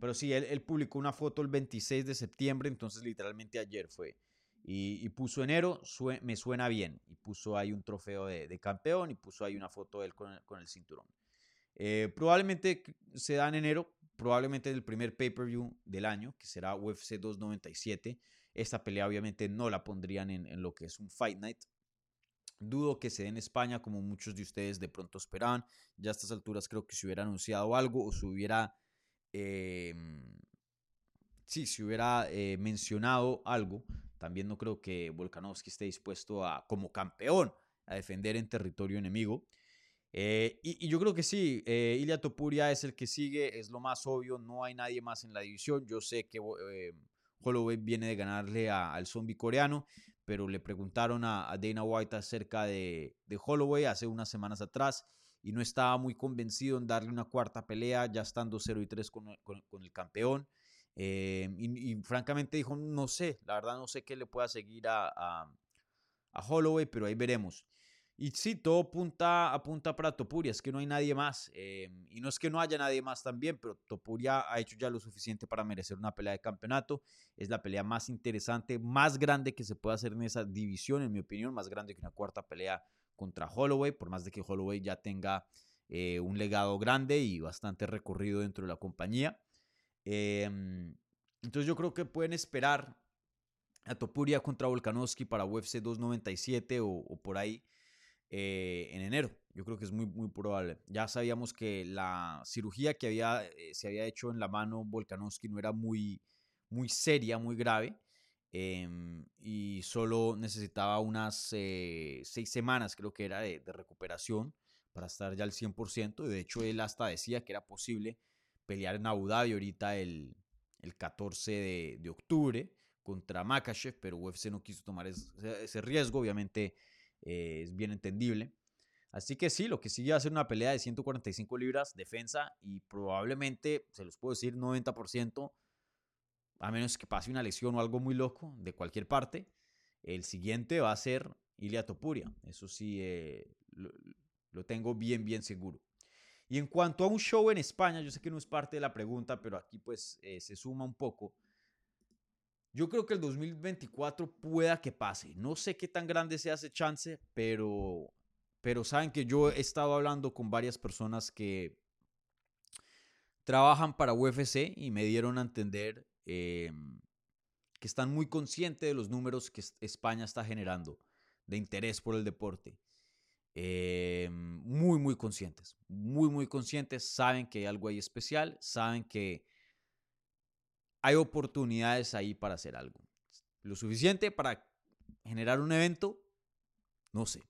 Pero sí, él, él, publicó una foto el 26 de septiembre, entonces literalmente ayer fue y, puso enero, me suena bien. Y puso ahí un trofeo de, campeón y puso ahí una foto de él con el, cinturón. Eh, probablemente se da en enero, probablemente el primer pay-per-view del año, que será UFC 297. Esta pelea obviamente no la pondrían en, lo que es un Fight Night. Dudo que se dé en España como muchos de ustedes de pronto esperaban. Ya a estas alturas creo que se hubiera anunciado algo o se hubiera em, sí, si hubiera eh, mencionado algo, también no creo que Volkanovski esté dispuesto a, como campeón, a defender en territorio enemigo. Eh, y, yo creo que sí, eh, Ilia Topuria es el que sigue, es lo más obvio, no hay nadie más en la división. Yo sé que eh, Holloway viene de ganarle al zombie coreano, pero le preguntaron a, Dana White acerca de, Holloway hace unas semanas atrás y no estaba muy convencido en darle una cuarta pelea, ya estando 0 y 3 con, el campeón. Y, francamente dijo, no sé, la verdad no sé qué le pueda seguir a, a Holloway, pero ahí veremos. Y sí, todo apunta, apunta para Topuria, es que no hay nadie más. Em, y no es que no haya nadie más también, pero Topuria ha hecho ya lo suficiente para merecer una pelea de campeonato. Es la pelea más interesante, más grande que se puede hacer en esa división, en mi opinión, más grande que una cuarta pelea contra Holloway, por más de que Holloway ya tenga eh, un legado grande y bastante recorrido dentro de la compañía. Em, entonces yo creo que pueden esperar a Topuria contra Volkanovski para UFC 297 o por ahí. Eh, en enero. Yo creo que es muy, muy probable. Ya sabíamos que la cirugía que había, eh, se había hecho en la mano Volkanovski no era muy, muy seria, muy grave. Em, y solo necesitaba unas eh, seis semanas, creo que era, de, recuperación para estar ya al 100%. De hecho, él hasta decía que era posible pelear en Abu Dhabi ahorita el, el 14 de, de, octubre contra Makachev, pero UFC no quiso tomar ese riesgo. Obviamente eh, es bien entendible. Así que sí, lo que sigue va a ser una pelea de 145 libras, defensa, y probablemente, se los puedo decir, 90%, a menos que pase una lesión o algo muy loco de cualquier parte, el siguiente va a ser Ilia Topuria. Eso sí, eh, lo, tengo bien, bien seguro. Y en cuanto a un show en España, yo sé que no es parte de la pregunta, pero aquí pues eh, se suma un poco. Yo creo que el 2024 pueda que pase. No sé qué tan grande sea ese chance, pero, pero saben que yo he estado hablando con varias personas que trabajan para UFC y me dieron a entender em, que están muy conscientes de los números que España está generando de interés por el deporte. Em, muy, muy conscientes, muy, muy conscientes, saben que hay algo ahí especial, saben que hay oportunidades ahí para hacer algo. Lo suficiente para generar un evento, no sé.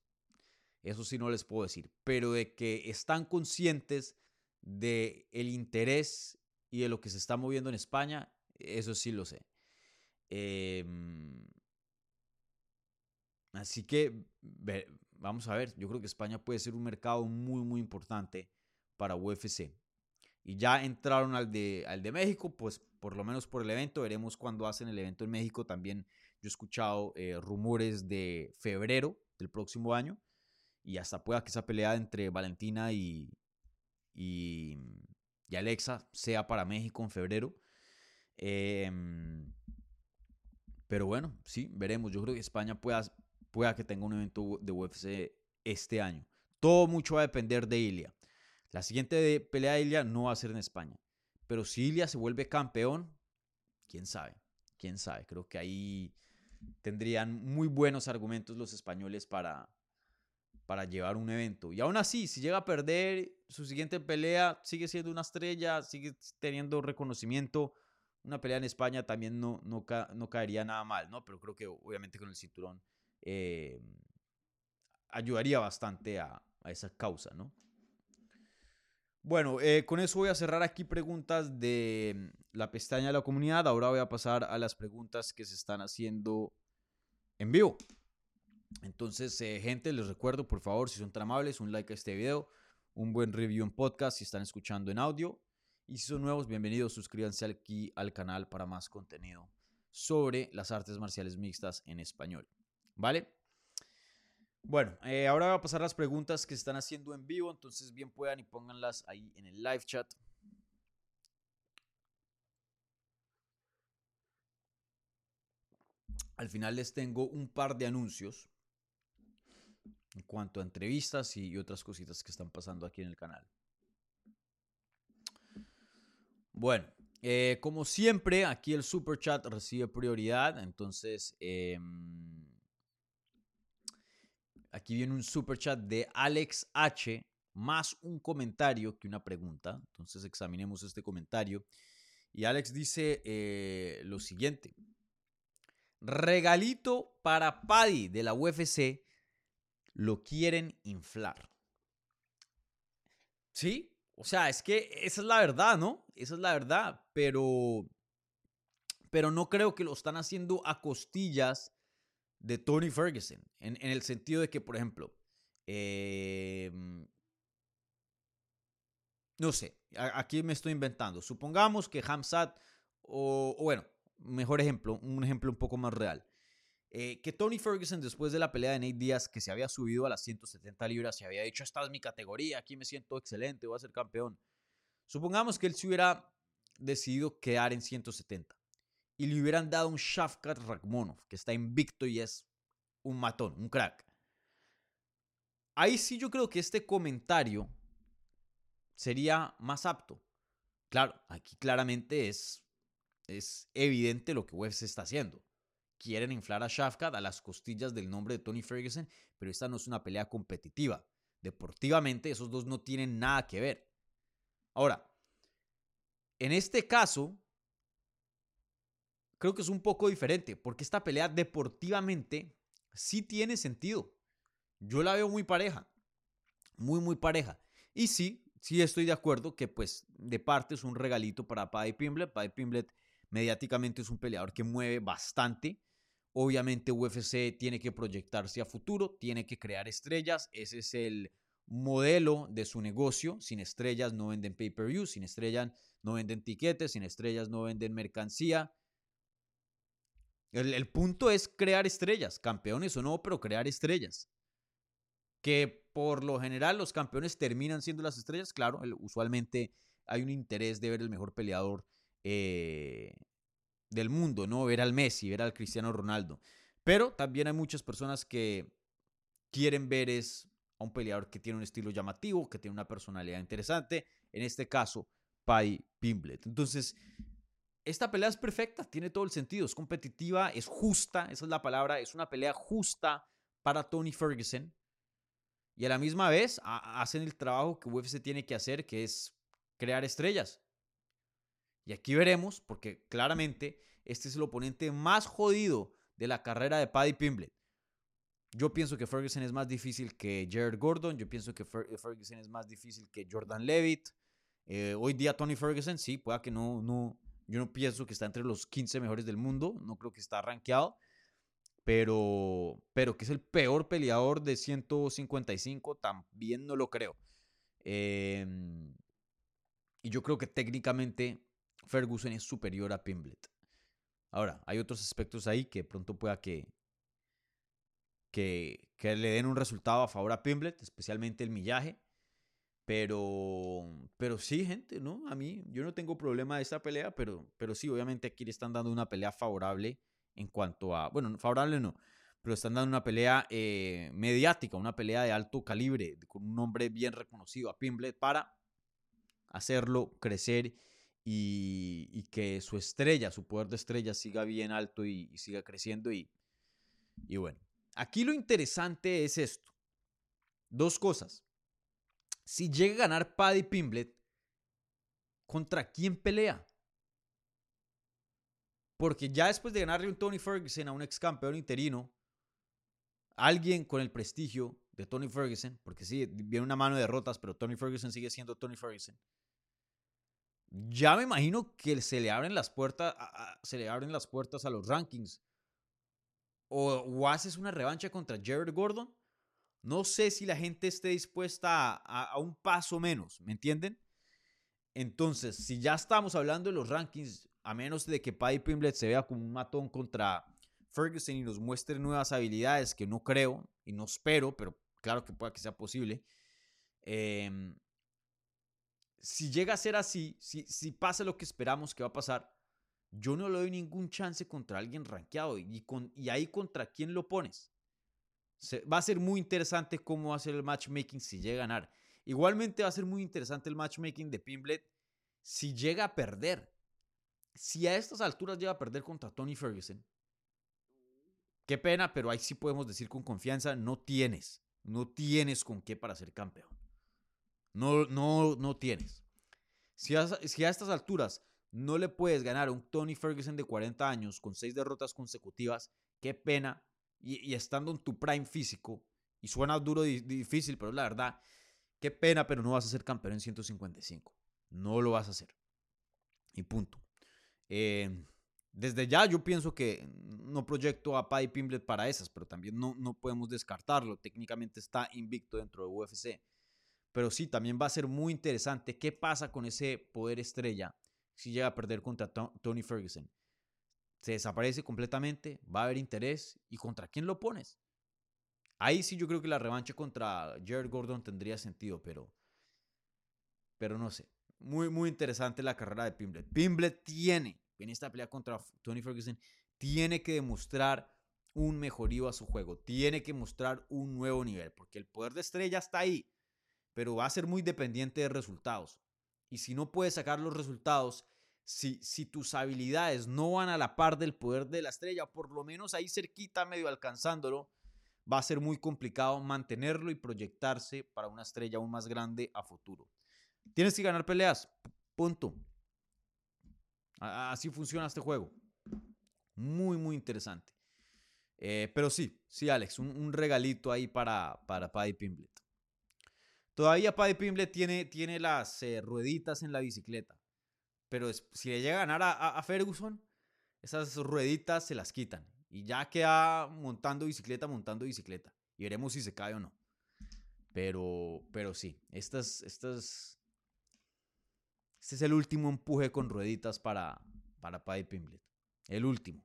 Eso sí no les puedo decir. Pero de que están conscientes del el interés y de lo que se está moviendo en España, eso sí lo sé. Em, así que vamos a ver, yo creo que España puede ser un mercado muy, muy importante para UFC. Y ya entraron al de, al de México, pues por lo menos por el evento. Veremos cuándo hacen el evento en México. También yo he escuchado eh, rumores de febrero del próximo año. Y hasta pueda que esa pelea entre Valentina y, y, Alexa sea para México en febrero. Em, pero bueno, sí, veremos. Yo creo que España pueda, pueda que tenga un evento de UFC este año. Todo mucho va a depender de Ilia. La siguiente pelea de Ilia no va a ser en España. Pero si Ilia se vuelve campeón, quién sabe, quién sabe. Creo que ahí tendrían muy buenos argumentos los españoles para, para llevar un evento. Y aún así, si llega a perder su siguiente pelea, sigue siendo una estrella, sigue teniendo reconocimiento. Una pelea en España también no, no, no caería nada mal, ¿no? Pero creo que obviamente con el cinturón eh, ayudaría bastante a, a esa causa, ¿no? Bueno, eh, con eso voy a cerrar aquí preguntas de mm, la pestaña de la comunidad. Ahora voy a pasar a las preguntas que se están haciendo en vivo. Entonces, eh, gente, les recuerdo, por favor, si son tan amables, un like a este video, un buen review en podcast si están escuchando en audio. Y si son nuevos, bienvenidos, suscríbanse aquí al canal para más contenido sobre las artes marciales mixtas en español. ¿Vale? Bueno, eh, ahora voy a pasar las preguntas que se están haciendo en vivo, entonces bien puedan y pónganlas ahí en el live chat. Al final les tengo un par de anuncios en cuanto a entrevistas y otras cositas que están pasando aquí en el canal. Bueno, eh, como siempre, aquí el super chat recibe prioridad, entonces... Em, Aquí viene un super chat de Alex H. más un comentario que una pregunta. Entonces examinemos este comentario. Y Alex dice eh, lo siguiente. Regalito para Paddy de la UFC. Lo quieren inflar. Sí, o sea, es que esa es la verdad, ¿no? Esa es la verdad, pero pero no creo que lo están haciendo a costillas de Tony Ferguson, en, el sentido de que, por ejemplo, em, no sé, aquí me estoy inventando. Supongamos que Hamzat, o, bueno, mejor ejemplo, un ejemplo un poco más real. Eh, que Tony Ferguson, después de la pelea de Nate Díaz, que se había subido a las 170 libras, se había dicho, esta es mi categoría, aquí me siento excelente, voy a ser campeón. Supongamos que él se hubiera decidido quedar en 170 y le hubieran dado un Shafkat Rakhmonov, que está invicto y es un matón, un crack. Ahí sí yo creo que este comentario sería más apto. Claro, aquí claramente es, es evidente lo que UFC está haciendo. Quieren inflar a Shafkat a las costillas del nombre de Tony Ferguson, pero esta no es una pelea competitiva. Deportivamente esos dos no tienen nada que ver. Ahora, en este caso, creo que es un poco diferente, porque esta pelea deportivamente sí tiene sentido. Yo la veo muy pareja, muy, muy pareja. Y sí, sí estoy de acuerdo que pues de parte es un regalito para Paddy Pimblet. Paddy Pimblet mediáticamente es un peleador que mueve bastante. Obviamente UFC tiene que proyectarse a futuro, tiene que crear estrellas. Ese es el modelo de su negocio. Sin estrellas no venden pay-per-view, sin estrellas no venden tiquetes, sin estrellas no venden mercancía. El, punto es crear estrellas, campeones o no, pero crear estrellas. Que por lo general los campeones terminan siendo las estrellas, claro, usualmente hay un interés de ver el mejor peleador eh, del mundo, ¿no? Ver al Messi, ver al Cristiano Ronaldo. Pero también hay muchas personas que quieren ver es a un peleador que tiene un estilo llamativo, que tiene una personalidad interesante. En este caso, Pai Pimblet. Entonces, esta pelea es perfecta, tiene todo el sentido, es competitiva, es justa, esa es la palabra, es una pelea justa para Tony Ferguson. Y a la misma vez hacen el trabajo que UFC tiene que hacer, que es crear estrellas. Y aquí veremos, porque claramente este es el oponente más jodido de la carrera de Paddy Pimblet. Yo pienso que Ferguson es más difícil que Jared Gordon, yo pienso que Ferguson es más difícil que Jordan Levitt. Eh, hoy día Tony Ferguson, sí, pueda que no, no, yo no pienso que está entre los 15 mejores del mundo, no creo que está rankeado, pero, pero que es el peor peleador de 155, también no lo creo. Em, y yo creo que técnicamente Ferguson es superior a Pimblet. Ahora, hay otros aspectos ahí que pronto pueda que, que, que le den un resultado a favor a Pimblet, especialmente el millaje. Pero, pero sí, gente, ¿no? A mí, yo no tengo problema de esta pelea, pero, pero sí, obviamente aquí le están dando una pelea favorable en cuanto a, bueno, favorable no, pero están dando una pelea eh, mediática, una pelea de alto calibre, con un nombre bien reconocido a Pimblet para hacerlo crecer y, que su estrella, su poder de estrella siga bien alto y, y siga creciendo. Y, y bueno, aquí lo interesante es esto. Dos cosas. Si llega a ganar Paddy Pimblet, ¿contra quién pelea? Porque ya después de ganarle un Tony Ferguson a un ex campeón interino, alguien con el prestigio de Tony Ferguson, porque sí, viene una mano de derrotas, pero Tony Ferguson sigue siendo Tony Ferguson. Ya me imagino que se le abren las puertas, a, se le abren las puertas a los rankings. O, o haces una revancha contra Jared Gordon no sé si la gente esté dispuesta a, un paso menos, ¿me entienden? Entonces, si ya estamos hablando de los rankings, a menos de que Paddy Pimblet se vea como un matón contra Ferguson y nos muestre nuevas habilidades, que no creo y no espero, pero claro que pueda que sea posible. Em, si llega a ser así, si, si pasa lo que esperamos que va a pasar, yo no le doy ningún chance contra alguien rankeado. Y, con, y ahí contra quién lo pones va a ser muy interesante cómo va a ser el matchmaking si llega a ganar. Igualmente va a ser muy interesante el matchmaking de Pimblet si llega a perder. Si a estas alturas llega a perder contra Tony Ferguson. Qué pena, pero ahí sí podemos decir con confianza, no tienes, no tienes con qué para ser campeón. No, no, no tienes. Si a, si a estas alturas no le puedes ganar a un Tony Ferguson de 40 años con seis derrotas consecutivas, qué pena. Y, estando en tu prime físico, y suena duro y difícil, pero la verdad, qué pena, pero no vas a ser campeón en 155. No lo vas a hacer. Y punto. Eh, desde ya yo pienso que no proyecto a Paddy Pimblet para esas, pero también no, no podemos descartarlo. Técnicamente está invicto dentro de UFC. Pero sí, también va a ser muy interesante qué pasa con ese poder estrella si llega a perder contra Tony Ferguson. Se desaparece completamente, va a haber interés y contra quién lo pones. Ahí sí yo creo que la revancha contra Jared Gordon tendría sentido, pero pero no sé. Muy muy interesante la carrera de Pimblet. Pimblet tiene en esta pelea contra Tony Ferguson tiene que demostrar un mejorío a su juego, tiene que mostrar un nuevo nivel, porque el poder de estrella está ahí, pero va a ser muy dependiente de resultados. Y si no puedes sacar los resultados, si, tus habilidades no van a la par del poder de la estrella, por lo menos ahí cerquita, medio alcanzándolo, va a ser muy complicado mantenerlo y proyectarse para una estrella aún más grande a futuro. Tienes que ganar peleas, punto. Así funciona este juego. Muy, muy interesante. Eh, pero sí, sí, Alex, un, regalito ahí para, para Paddy Pimblet. Todavía Paddy Pimblet tiene, tiene las eh, rueditas en la bicicleta. Pero si le llega a ganar a, Ferguson, esas rueditas se las quitan. Y ya queda montando bicicleta, montando bicicleta. Y veremos si se cae o no. Pero, pero sí, estas, estas, este es el último empuje con rueditas para, para Paddy Pimblet. El último.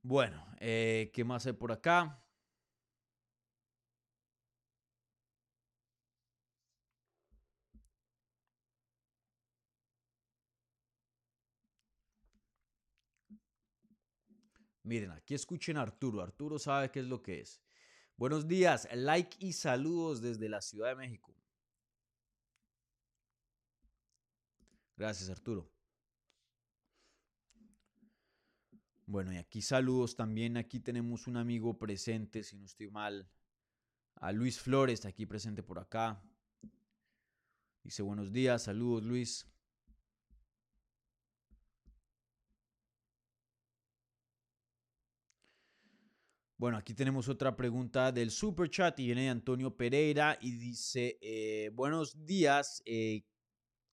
Bueno, eh, ¿qué más hay por acá? Miren, aquí escuchen a Arturo. Arturo sabe qué es lo que es. Buenos días, like y saludos desde la Ciudad de México. Gracias, Arturo. Bueno, y aquí saludos también. Aquí tenemos un amigo presente, si no estoy mal. A Luis Flores, aquí presente por acá. Dice buenos días, saludos Luis. Bueno, aquí tenemos otra pregunta del super chat y viene de Antonio Pereira y dice, eh, buenos días, eh,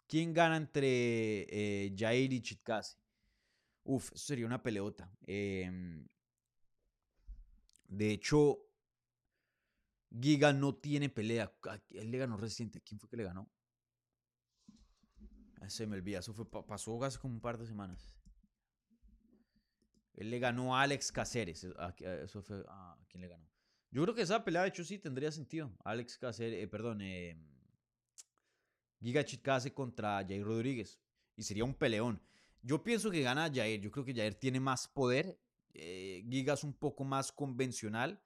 ¿quién gana entre eh, Jair y Chitkase? Uf, eso sería una peleota. Em, de hecho, Giga no tiene pelea. Él le ganó reciente. ¿Quién fue que le ganó? Se me olvida. Eso fue, pasó hace como un par de semanas. Él le ganó a Alex Caceres. Eso fue a quién le ganó. Yo creo que esa pelea, de hecho, sí tendría sentido. Alex Caceres, eh, perdón, eh, Giga Chikase contra Jair Rodríguez. Y sería un peleón. Yo pienso que gana Jair. Yo creo que Jair tiene más poder. Eh, Giga es un poco más convencional.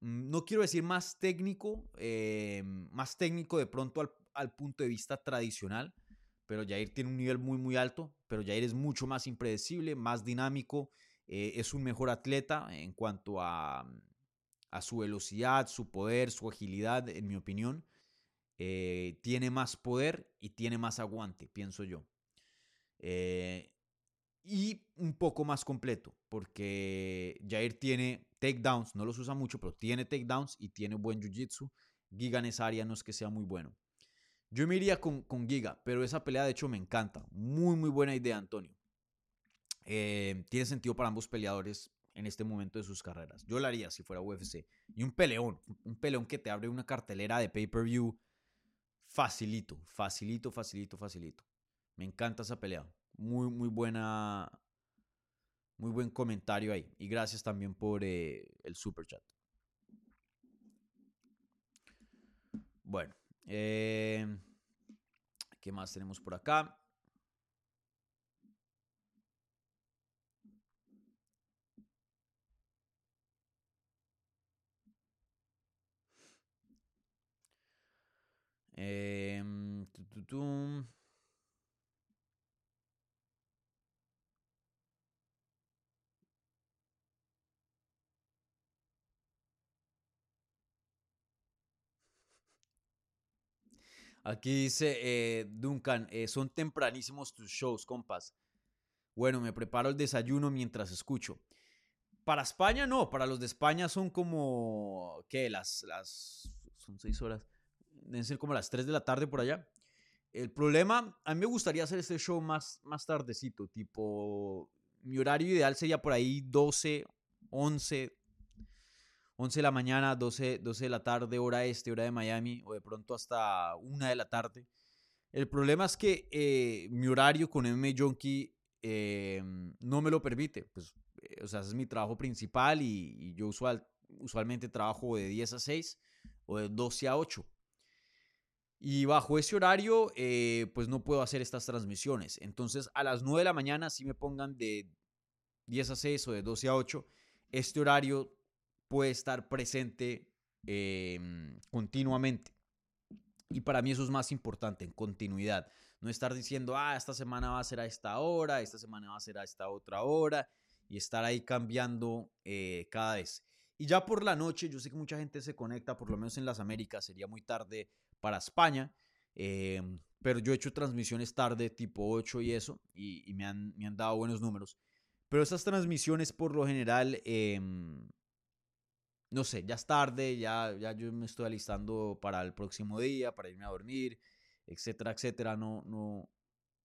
Mm, no quiero decir más técnico, eh, más técnico de pronto al, al, punto de vista tradicional, pero Jair tiene un nivel muy, muy alto, pero Jair es mucho más impredecible, más dinámico eh, es un mejor atleta en cuanto a, a, su velocidad, su poder, su agilidad, en mi opinión. Eh, tiene más poder y tiene más aguante, pienso yo. Eh, y un poco más completo, porque Jair tiene takedowns, no los usa mucho, pero tiene takedowns y tiene buen jiu-jitsu. Giga en esa área no es que sea muy bueno. Yo me iría con, con Giga, pero esa pelea de hecho me encanta. Muy, muy buena idea, Antonio. Eh, tiene sentido para ambos peleadores en este momento de sus carreras. Yo lo haría si fuera UFC. Y un peleón, un peleón que te abre una cartelera de pay-per-view facilito, facilito, facilito, facilito. Me encanta esa pelea. Muy, muy buena. Muy buen comentario ahí. Y gracias también por eh, el super chat. Bueno, eh, ¿qué más tenemos por acá? Eh, Aquí dice eh, Duncan, eh, son tempranísimos tus shows, compas. Bueno, me preparo el desayuno mientras escucho. Para España no, para los de España son como, ¿qué? Las, las, son seis horas. Deben ser como las 3 de la tarde por allá. El problema, a mí me gustaría hacer este show más, más tardecito, tipo, mi horario ideal sería por ahí 12, 11, 11 de la mañana, 12, 12 de la tarde, hora este, hora de Miami, o de pronto hasta 1 de la tarde. El problema es que eh, mi horario con M Junkie eh, no me lo permite. Pues, eh, o sea, ese es mi trabajo principal y, yo usual, usualmente trabajo de 10 a 6 o de 12 a 8. Y bajo ese horario, pues no puedo hacer estas transmisiones. Entonces, a las 9 de la mañana, si me pongan de 10 a 6 o de 12 a 8, este horario puede estar presente em, continuamente. Y para mí eso es más importante, en continuidad. No estar diciendo, ah, esta semana va a ser a esta hora, esta semana va a ser a esta otra hora, y estar ahí cambiando eh, cada vez. Y ya por la noche, yo sé que mucha gente se conecta, por lo menos en las Américas, sería muy tarde para España, em, pero yo he hecho transmisiones tarde, tipo 8 y eso, y, me, han, me, han, dado buenos números. Pero esas transmisiones por lo general em, no sé, ya es tarde, ya, ya yo me estoy alistando para el próximo día, para irme a dormir, etcétera, etcétera. No, no,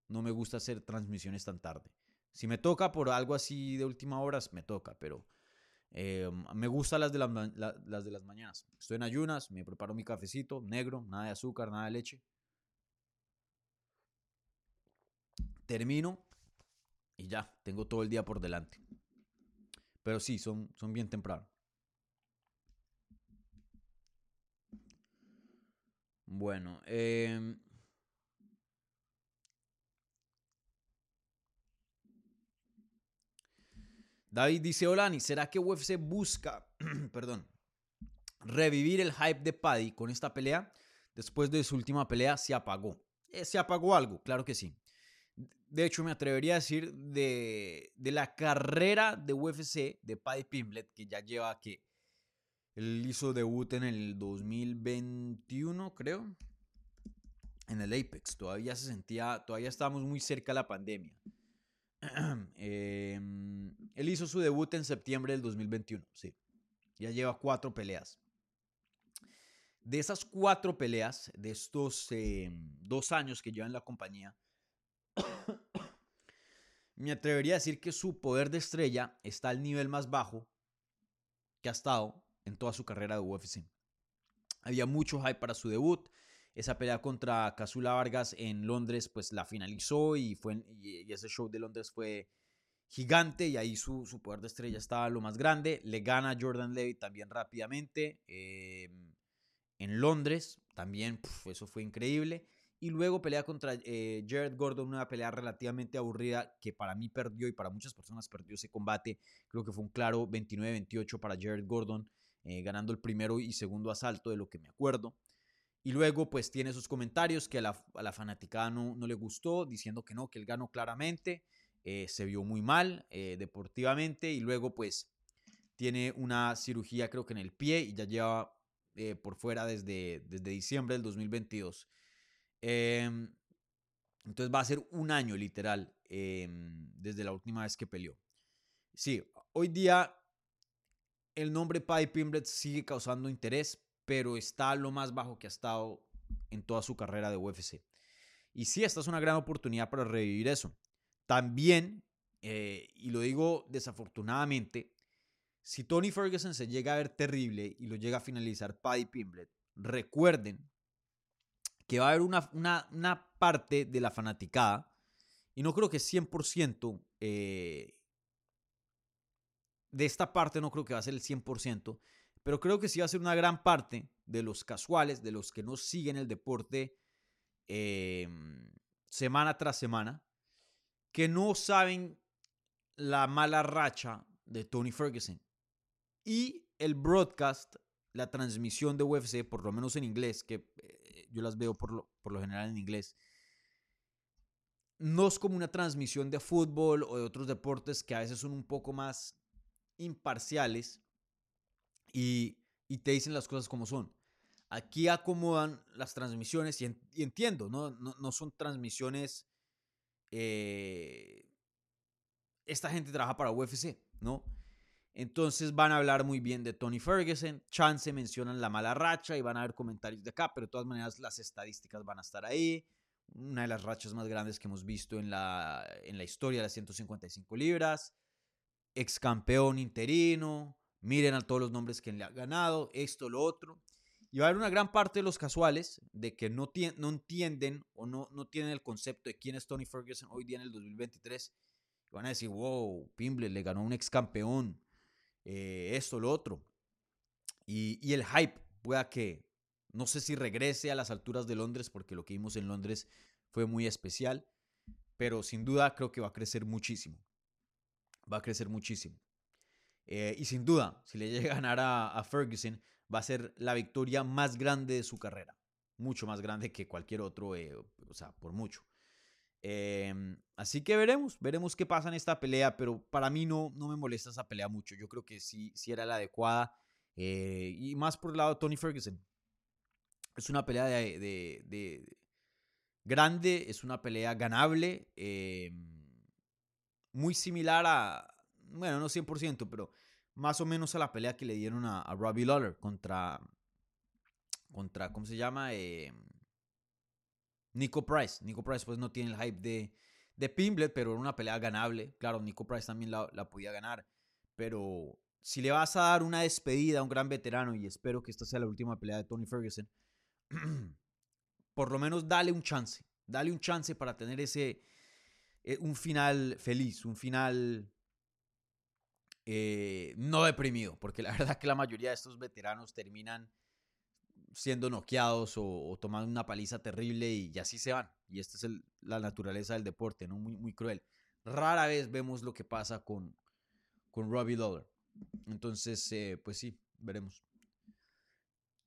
no me gusta hacer transmisiones tan tarde. Si me toca por algo así de última hora, me toca, pero eh, me gustan las de, las de las mañanas. Estoy en ayunas, me preparo mi cafecito negro, nada de azúcar, nada de leche. Termino y ya, tengo todo el día por delante. Pero sí, son, son bien temprano. Bueno, em, David dice, Olani, ¿será que UFC busca, *clears throat* perdón, revivir el hype de Paddy con esta pelea? Después de su última pelea se apagó. Eh, ¿Se apagó algo? Claro que sí. De hecho, me atrevería a decir de, de la carrera de UFC de Paddy Pimblet, que ya lleva que él hizo debut en el 2021, creo. En el Apex. Todavía se sentía, todavía estábamos muy cerca de la pandemia. *clears throat* Em, él hizo su debut en septiembre del 2021, sí. Ya lleva cuatro peleas. De esas cuatro peleas, de estos em, dos años que lleva en la compañía, *coughs* me atrevería a decir que su poder de estrella está al nivel más bajo que ha estado en toda su carrera de UFC. Había mucho hype para su debut. Esa pelea contra Casula Vargas en Londres, pues la finalizó y, fue, y ese show de Londres fue gigante y ahí su, su, poder de estrella estaba lo más grande. Le gana Jordan Levy también rápidamente em, en Londres, también eso fue increíble. Y luego pelea contra eh, Jared Gordon, una pelea relativamente aburrida que para mí perdió y para muchas personas perdió ese combate. Creo que fue un claro 29-28 para Jared Gordon. Eh, ganando el primero y segundo asalto de lo que me acuerdo. Y luego pues tiene sus comentarios que a la, a fanaticada no, le gustó, diciendo que no, que él ganó claramente, eh, se vio muy mal eh, deportivamente y luego pues tiene una cirugía creo que en el pie y ya lleva por fuera desde, desde diciembre del 2022. Em, entonces va a ser un año literal em, desde la última vez que peleó. Sí, hoy día el nombre Paddy Pimblet sigue causando interés, pero está lo más bajo que ha estado en toda su carrera de UFC. Y sí, esta es una gran oportunidad para revivir eso. También, eh, y lo digo desafortunadamente, si Tony Ferguson se llega a ver terrible y lo llega a finalizar Paddy Pimblet, recuerden que va a haber una, una, parte de la fanaticada, y no creo que 100% eh, de esta parte no creo que va a ser el 100%, pero creo que sí va a ser una gran parte de los casuales, de los que no siguen el deporte em, semana tras semana, que no saben la mala racha de Tony Ferguson. Y el broadcast, la transmisión de UFC, por lo menos en inglés, que eh, yo las veo por lo, por lo general en inglés, no es como una transmisión de fútbol o de otros deportes que a veces son un poco más imparciales y, te dicen las cosas como son. aquí acomodan las transmisiones y, entiendo, ¿no? No, son transmisiones... Eh, esta gente trabaja para UFC, ¿no? Entonces van a hablar muy bien de Tony Ferguson. Chance mencionan la mala racha y van a haber comentarios de acá, pero de todas maneras las estadísticas van a estar ahí. Una de las rachas más grandes que hemos visto en la, en la historia de las 155 libras. Ex campeón interino. Miren a todos los nombres que le ha ganado. Esto, lo otro. Y va a haber una gran parte de los casuales de que no, no entienden o no, no tienen el concepto de quién es Tony Ferguson hoy día en el 2023. Y van a decir, wow, Pimble le ganó a un ex campeón eh, esto, lo otro. Y, el hype pueda que, no sé si regrese a las alturas de Londres, porque lo que vimos en Londres fue muy especial, pero sin duda creo que va a crecer muchísimo. Va a crecer muchísimo. Eh, y sin duda, si le llega a ganar a, Ferguson, va a ser la victoria más grande de su carrera. Mucho más grande que cualquier otro, eh, o sea, por mucho. Em, así que veremos, veremos qué pasa en esta pelea, pero para mí no, no me molesta esa pelea mucho. Yo creo que sí, sí era la adecuada. Eh, y más por el lado de Tony Ferguson. Es una pelea de, de, grande, es una pelea ganable. Em, muy similar a, bueno, no 100%, pero más o menos a la pelea que le dieron a, Robbie Lawler contra, contra, ¿cómo se llama? Eh, Nico Price. Nico Price pues no tiene el hype de, de Pimblet, pero era una pelea ganable. Claro, Nico Price también la, la, podía ganar. Pero si le vas a dar una despedida a un gran veterano, y espero que esta sea la última pelea de Tony Ferguson, *clears throat* por lo menos dale un chance. Dale un chance para tener ese, eh, un final feliz, un final eh, no deprimido, porque la *laughs* verdad que la mayoría de estos veteranos terminan siendo noqueados o, tomando una paliza terrible y, así se van. Y esta es la naturaleza del deporte, ¿no? Muy, cruel. Rara vez vemos lo que pasa con, con Robbie Lawler. Entonces, eh, pues sí, veremos.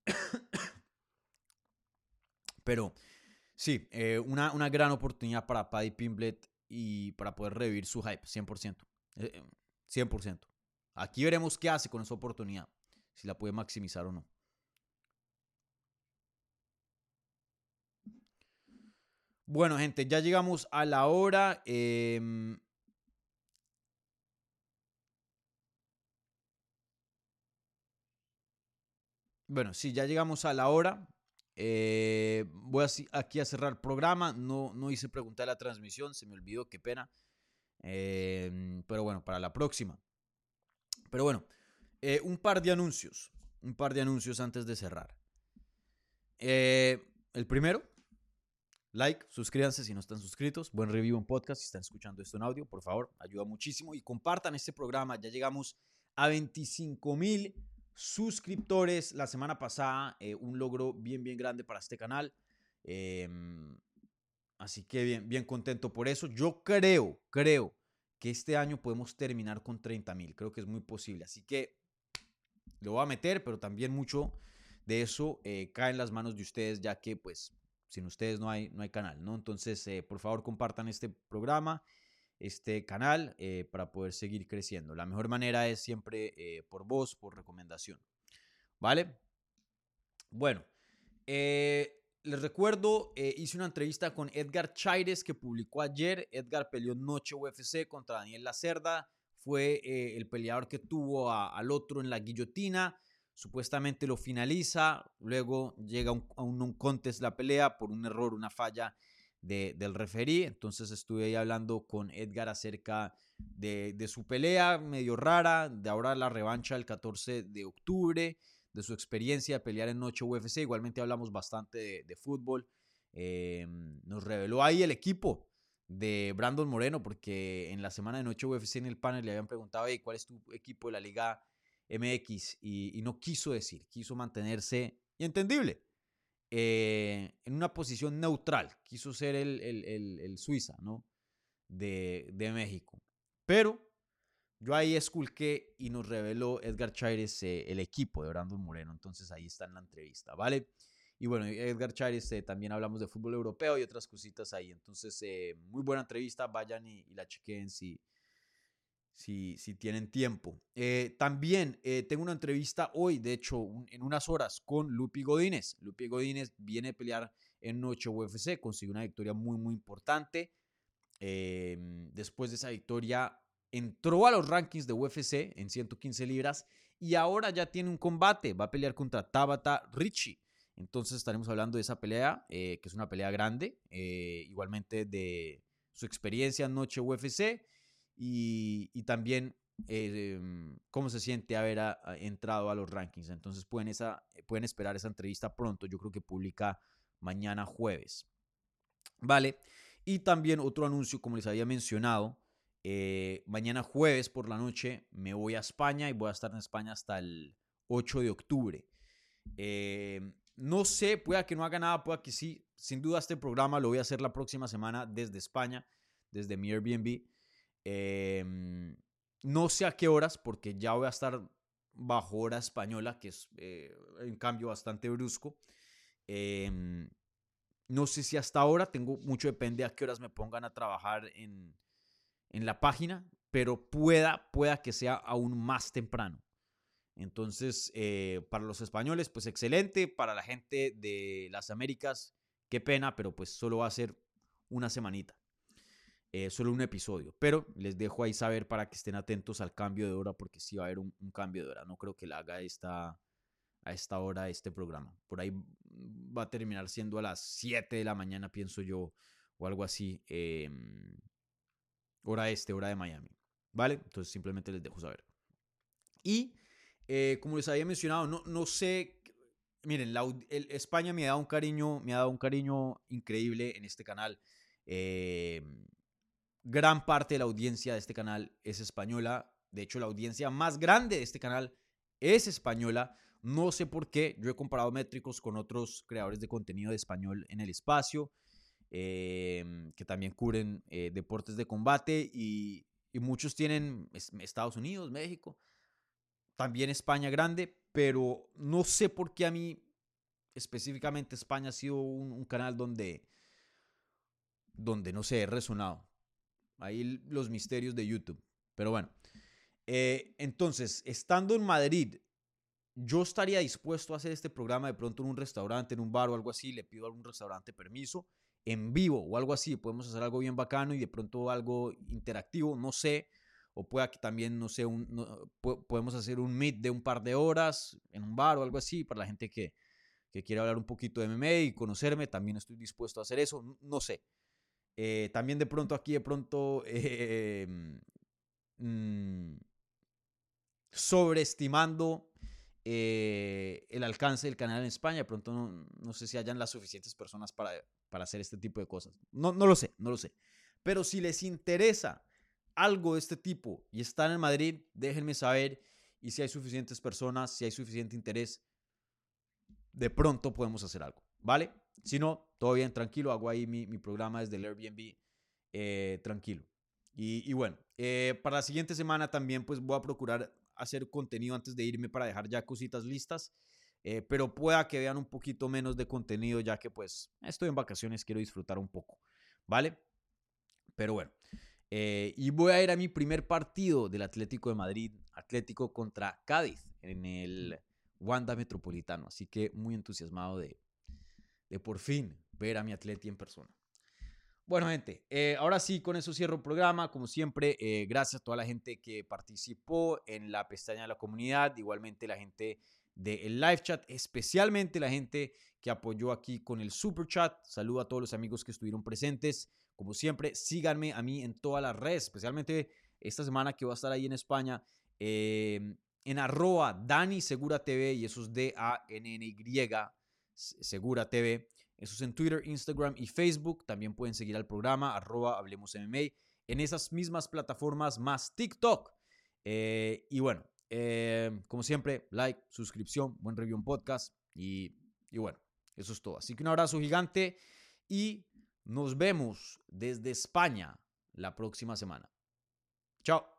*coughs* Pero sí, eh, una, una, gran oportunidad para Paddy Pimblet y para poder revivir su hype, 100%. 100%. Eh, Aquí veremos qué hace con esa oportunidad, si la puede maximizar o no. Bueno, gente, ya llegamos a la hora. Em, bueno, sí, ya llegamos a la hora. Eh, voy aquí a cerrar el programa. No, no hice preguntar la transmisión, se me olvidó, qué pena. Em, pero bueno, para la próxima. Pero bueno, eh, un par de anuncios. Un par de anuncios antes de cerrar. Eh, el primero like, suscríbanse si no están suscritos, buen review en podcast si están escuchando esto en audio, por favor, ayuda muchísimo y compartan este programa. Ya llegamos a 25 mil suscriptores la semana pasada, eh, un logro bien, bien grande para este canal. Em, así que bien, bien contento por eso. Yo creo, creo que este año podemos terminar con 30 mil, creo que es muy posible. Así que lo voy a meter, pero también mucho de eso eh, cae en las manos de ustedes, ya que pues sin ustedes no hay, no hay canal, ¿no? Entonces, eh, por favor, compartan este programa, este canal, eh, para poder seguir creciendo. La mejor manera es siempre eh, por voz, por recomendación, ¿vale? Bueno, les recuerdo, hice una entrevista con Edgar Chaires que publicó ayer. Edgar peleó Noche UFC contra Daniel Lacerda. Fue el peleador que tuvo al otro en la guillotina. Supuestamente lo finaliza, luego llega a un, un contest la pelea por un error, una falla del referí, entonces estuve ahí hablando con Edgar acerca de, su pelea medio rara, de ahora la revancha el 14 de octubre, de su experiencia de pelear en Noche UFC, igualmente hablamos bastante de, fútbol, eh, nos reveló ahí el equipo de Brandon Moreno, porque en la semana de Noche UFC en el panel le habían preguntado, ¿cuál es tu equipo de la liga MX y, no quiso decir, quiso mantenerse, y entendible, eh, en una posición neutral, quiso ser el, Suiza, ¿no? De, México. Pero yo ahí esculqué y nos reveló Edgar Chaires eh, el equipo de Brandon Moreno, entonces ahí está en la entrevista, ¿vale? Y bueno, Edgar Chaires eh, también hablamos de fútbol europeo y otras cositas ahí, entonces muy buena entrevista, vayan y, la chequen si si, si tienen tiempo. Eh, también eh, tengo una entrevista hoy, de hecho, en unas horas, con Lupi Godínez. Lupi Godínez viene a pelear en Noche UFC, consiguió una victoria muy, muy importante. Em, después de esa victoria, entró a los rankings de UFC en 115 libras y ahora ya tiene un combate. Va a pelear contra Tabata Richie. Entonces estaremos hablando de esa pelea, eh, que es una pelea grande, igualmente de su experiencia en Noche UFC y, también em, cómo se siente haber entrado a los rankings. Entonces pueden, esa, pueden esperar esa entrevista pronto. Yo creo que publica mañana jueves. Vale. Y también otro anuncio, como les había mencionado, eh, mañana jueves por la noche me voy a España y voy a estar en España hasta el 8 de octubre. Em, no sé, pueda que no haga nada, pueda que sí. Sin duda este programa lo voy a hacer la próxima semana desde España, desde mi Airbnb. Em, no sé a qué horas, porque ya voy a estar bajo hora española, que es eh, un cambio bastante brusco. Em, no sé si hasta ahora, tengo mucho depende a qué horas me pongan a trabajar en, en la página, pero pueda, pueda que sea aún más temprano. Entonces, eh, para los españoles, pues excelente. Para la gente de las Américas, qué pena, pero pues solo va a ser una semanita. Eh, solo un episodio. Pero les dejo ahí saber para que estén atentos al cambio de hora, porque sí va a haber un, cambio de hora. No creo que la haga esta, a esta hora este programa. Por ahí va a terminar siendo a las 7 de la mañana, pienso yo, o algo así. Em, hora este, hora de Miami. ¿Vale? Entonces simplemente les dejo saber. Y eh, como les había mencionado, no, no sé. Miren, España me ha dado un cariño, me ha dado un cariño increíble en este canal. Eh, Gran parte de la audiencia de este canal es española. De hecho, la audiencia más grande de este canal es española. No sé por qué. Yo he comparado métricos con otros creadores de contenido de español en el espacio, em, que también cubren eh, deportes de combate y, muchos tienen Estados Unidos, México, también España grande, pero no sé por qué a mí específicamente España ha sido un, un canal donde, donde no sé, he resonado. Ahí los misterios de YouTube. Pero bueno. Eh, entonces, estando en Madrid, yo estaría dispuesto a hacer este programa de pronto en un restaurante, en un bar o algo así. Le pido a algún restaurante permiso en vivo o algo así. Podemos hacer algo bien bacano y de pronto algo interactivo, no sé. O pueda que también, no sé, un, podemos hacer un meet de un par de horas en un bar o algo así para la gente que, que quiere hablar un poquito de MMA y conocerme. También estoy dispuesto a hacer eso. No sé. Eh, también de pronto aquí, de pronto, *laughs* eh, mm, sobreestimando eh, el alcance del canal en España. De pronto no, sé si hayan las suficientes personas para, para hacer este tipo de cosas. No, no lo sé, no lo sé. Pero si les interesa algo de este tipo y están en Madrid, déjenme saber. Y si hay suficientes personas, si hay suficiente interés, de pronto podemos hacer algo, ¿vale? Si no, todo bien, tranquilo, hago ahí mi, programa desde el Airbnb, eh, tranquilo. Y, bueno, eh, para la siguiente semana también pues voy a procurar hacer contenido antes de irme para dejar ya cositas listas. Eh, pero pueda que vean un poquito menos de contenido ya que pues estoy en vacaciones, quiero disfrutar un poco, ¿vale? Pero bueno, y voy a ir a mi primer partido del Atlético de Madrid, Atlético contra Cádiz, en el Wanda Metropolitano, así que muy entusiasmado de, de por fin ver a mi atleti en persona. Bueno, gente, eh, ahora sí, con eso cierro el programa. Como siempre, eh, gracias a toda la gente que participó en la pestaña de la comunidad, igualmente la gente del live chat, especialmente la gente que apoyó aquí con el super chat. Saludo a todos los amigos que estuvieron presentes. Como siempre, síganme a mí en todas las redes, especialmente esta semana que voy a estar ahí en España, eh, en arroba Dani Segura TV y eso es D-A-N-N-Y Segura TV. Eso es en Twitter, Instagram y Facebook. También pueden seguir al programa, arroba Hablemos MMA, en esas mismas plataformas más TikTok. Eh, y bueno, eh, como siempre, like, suscripción, buen review en podcast y, y bueno, eso es todo. Así que un abrazo gigante y nos vemos desde España la próxima semana. Chao.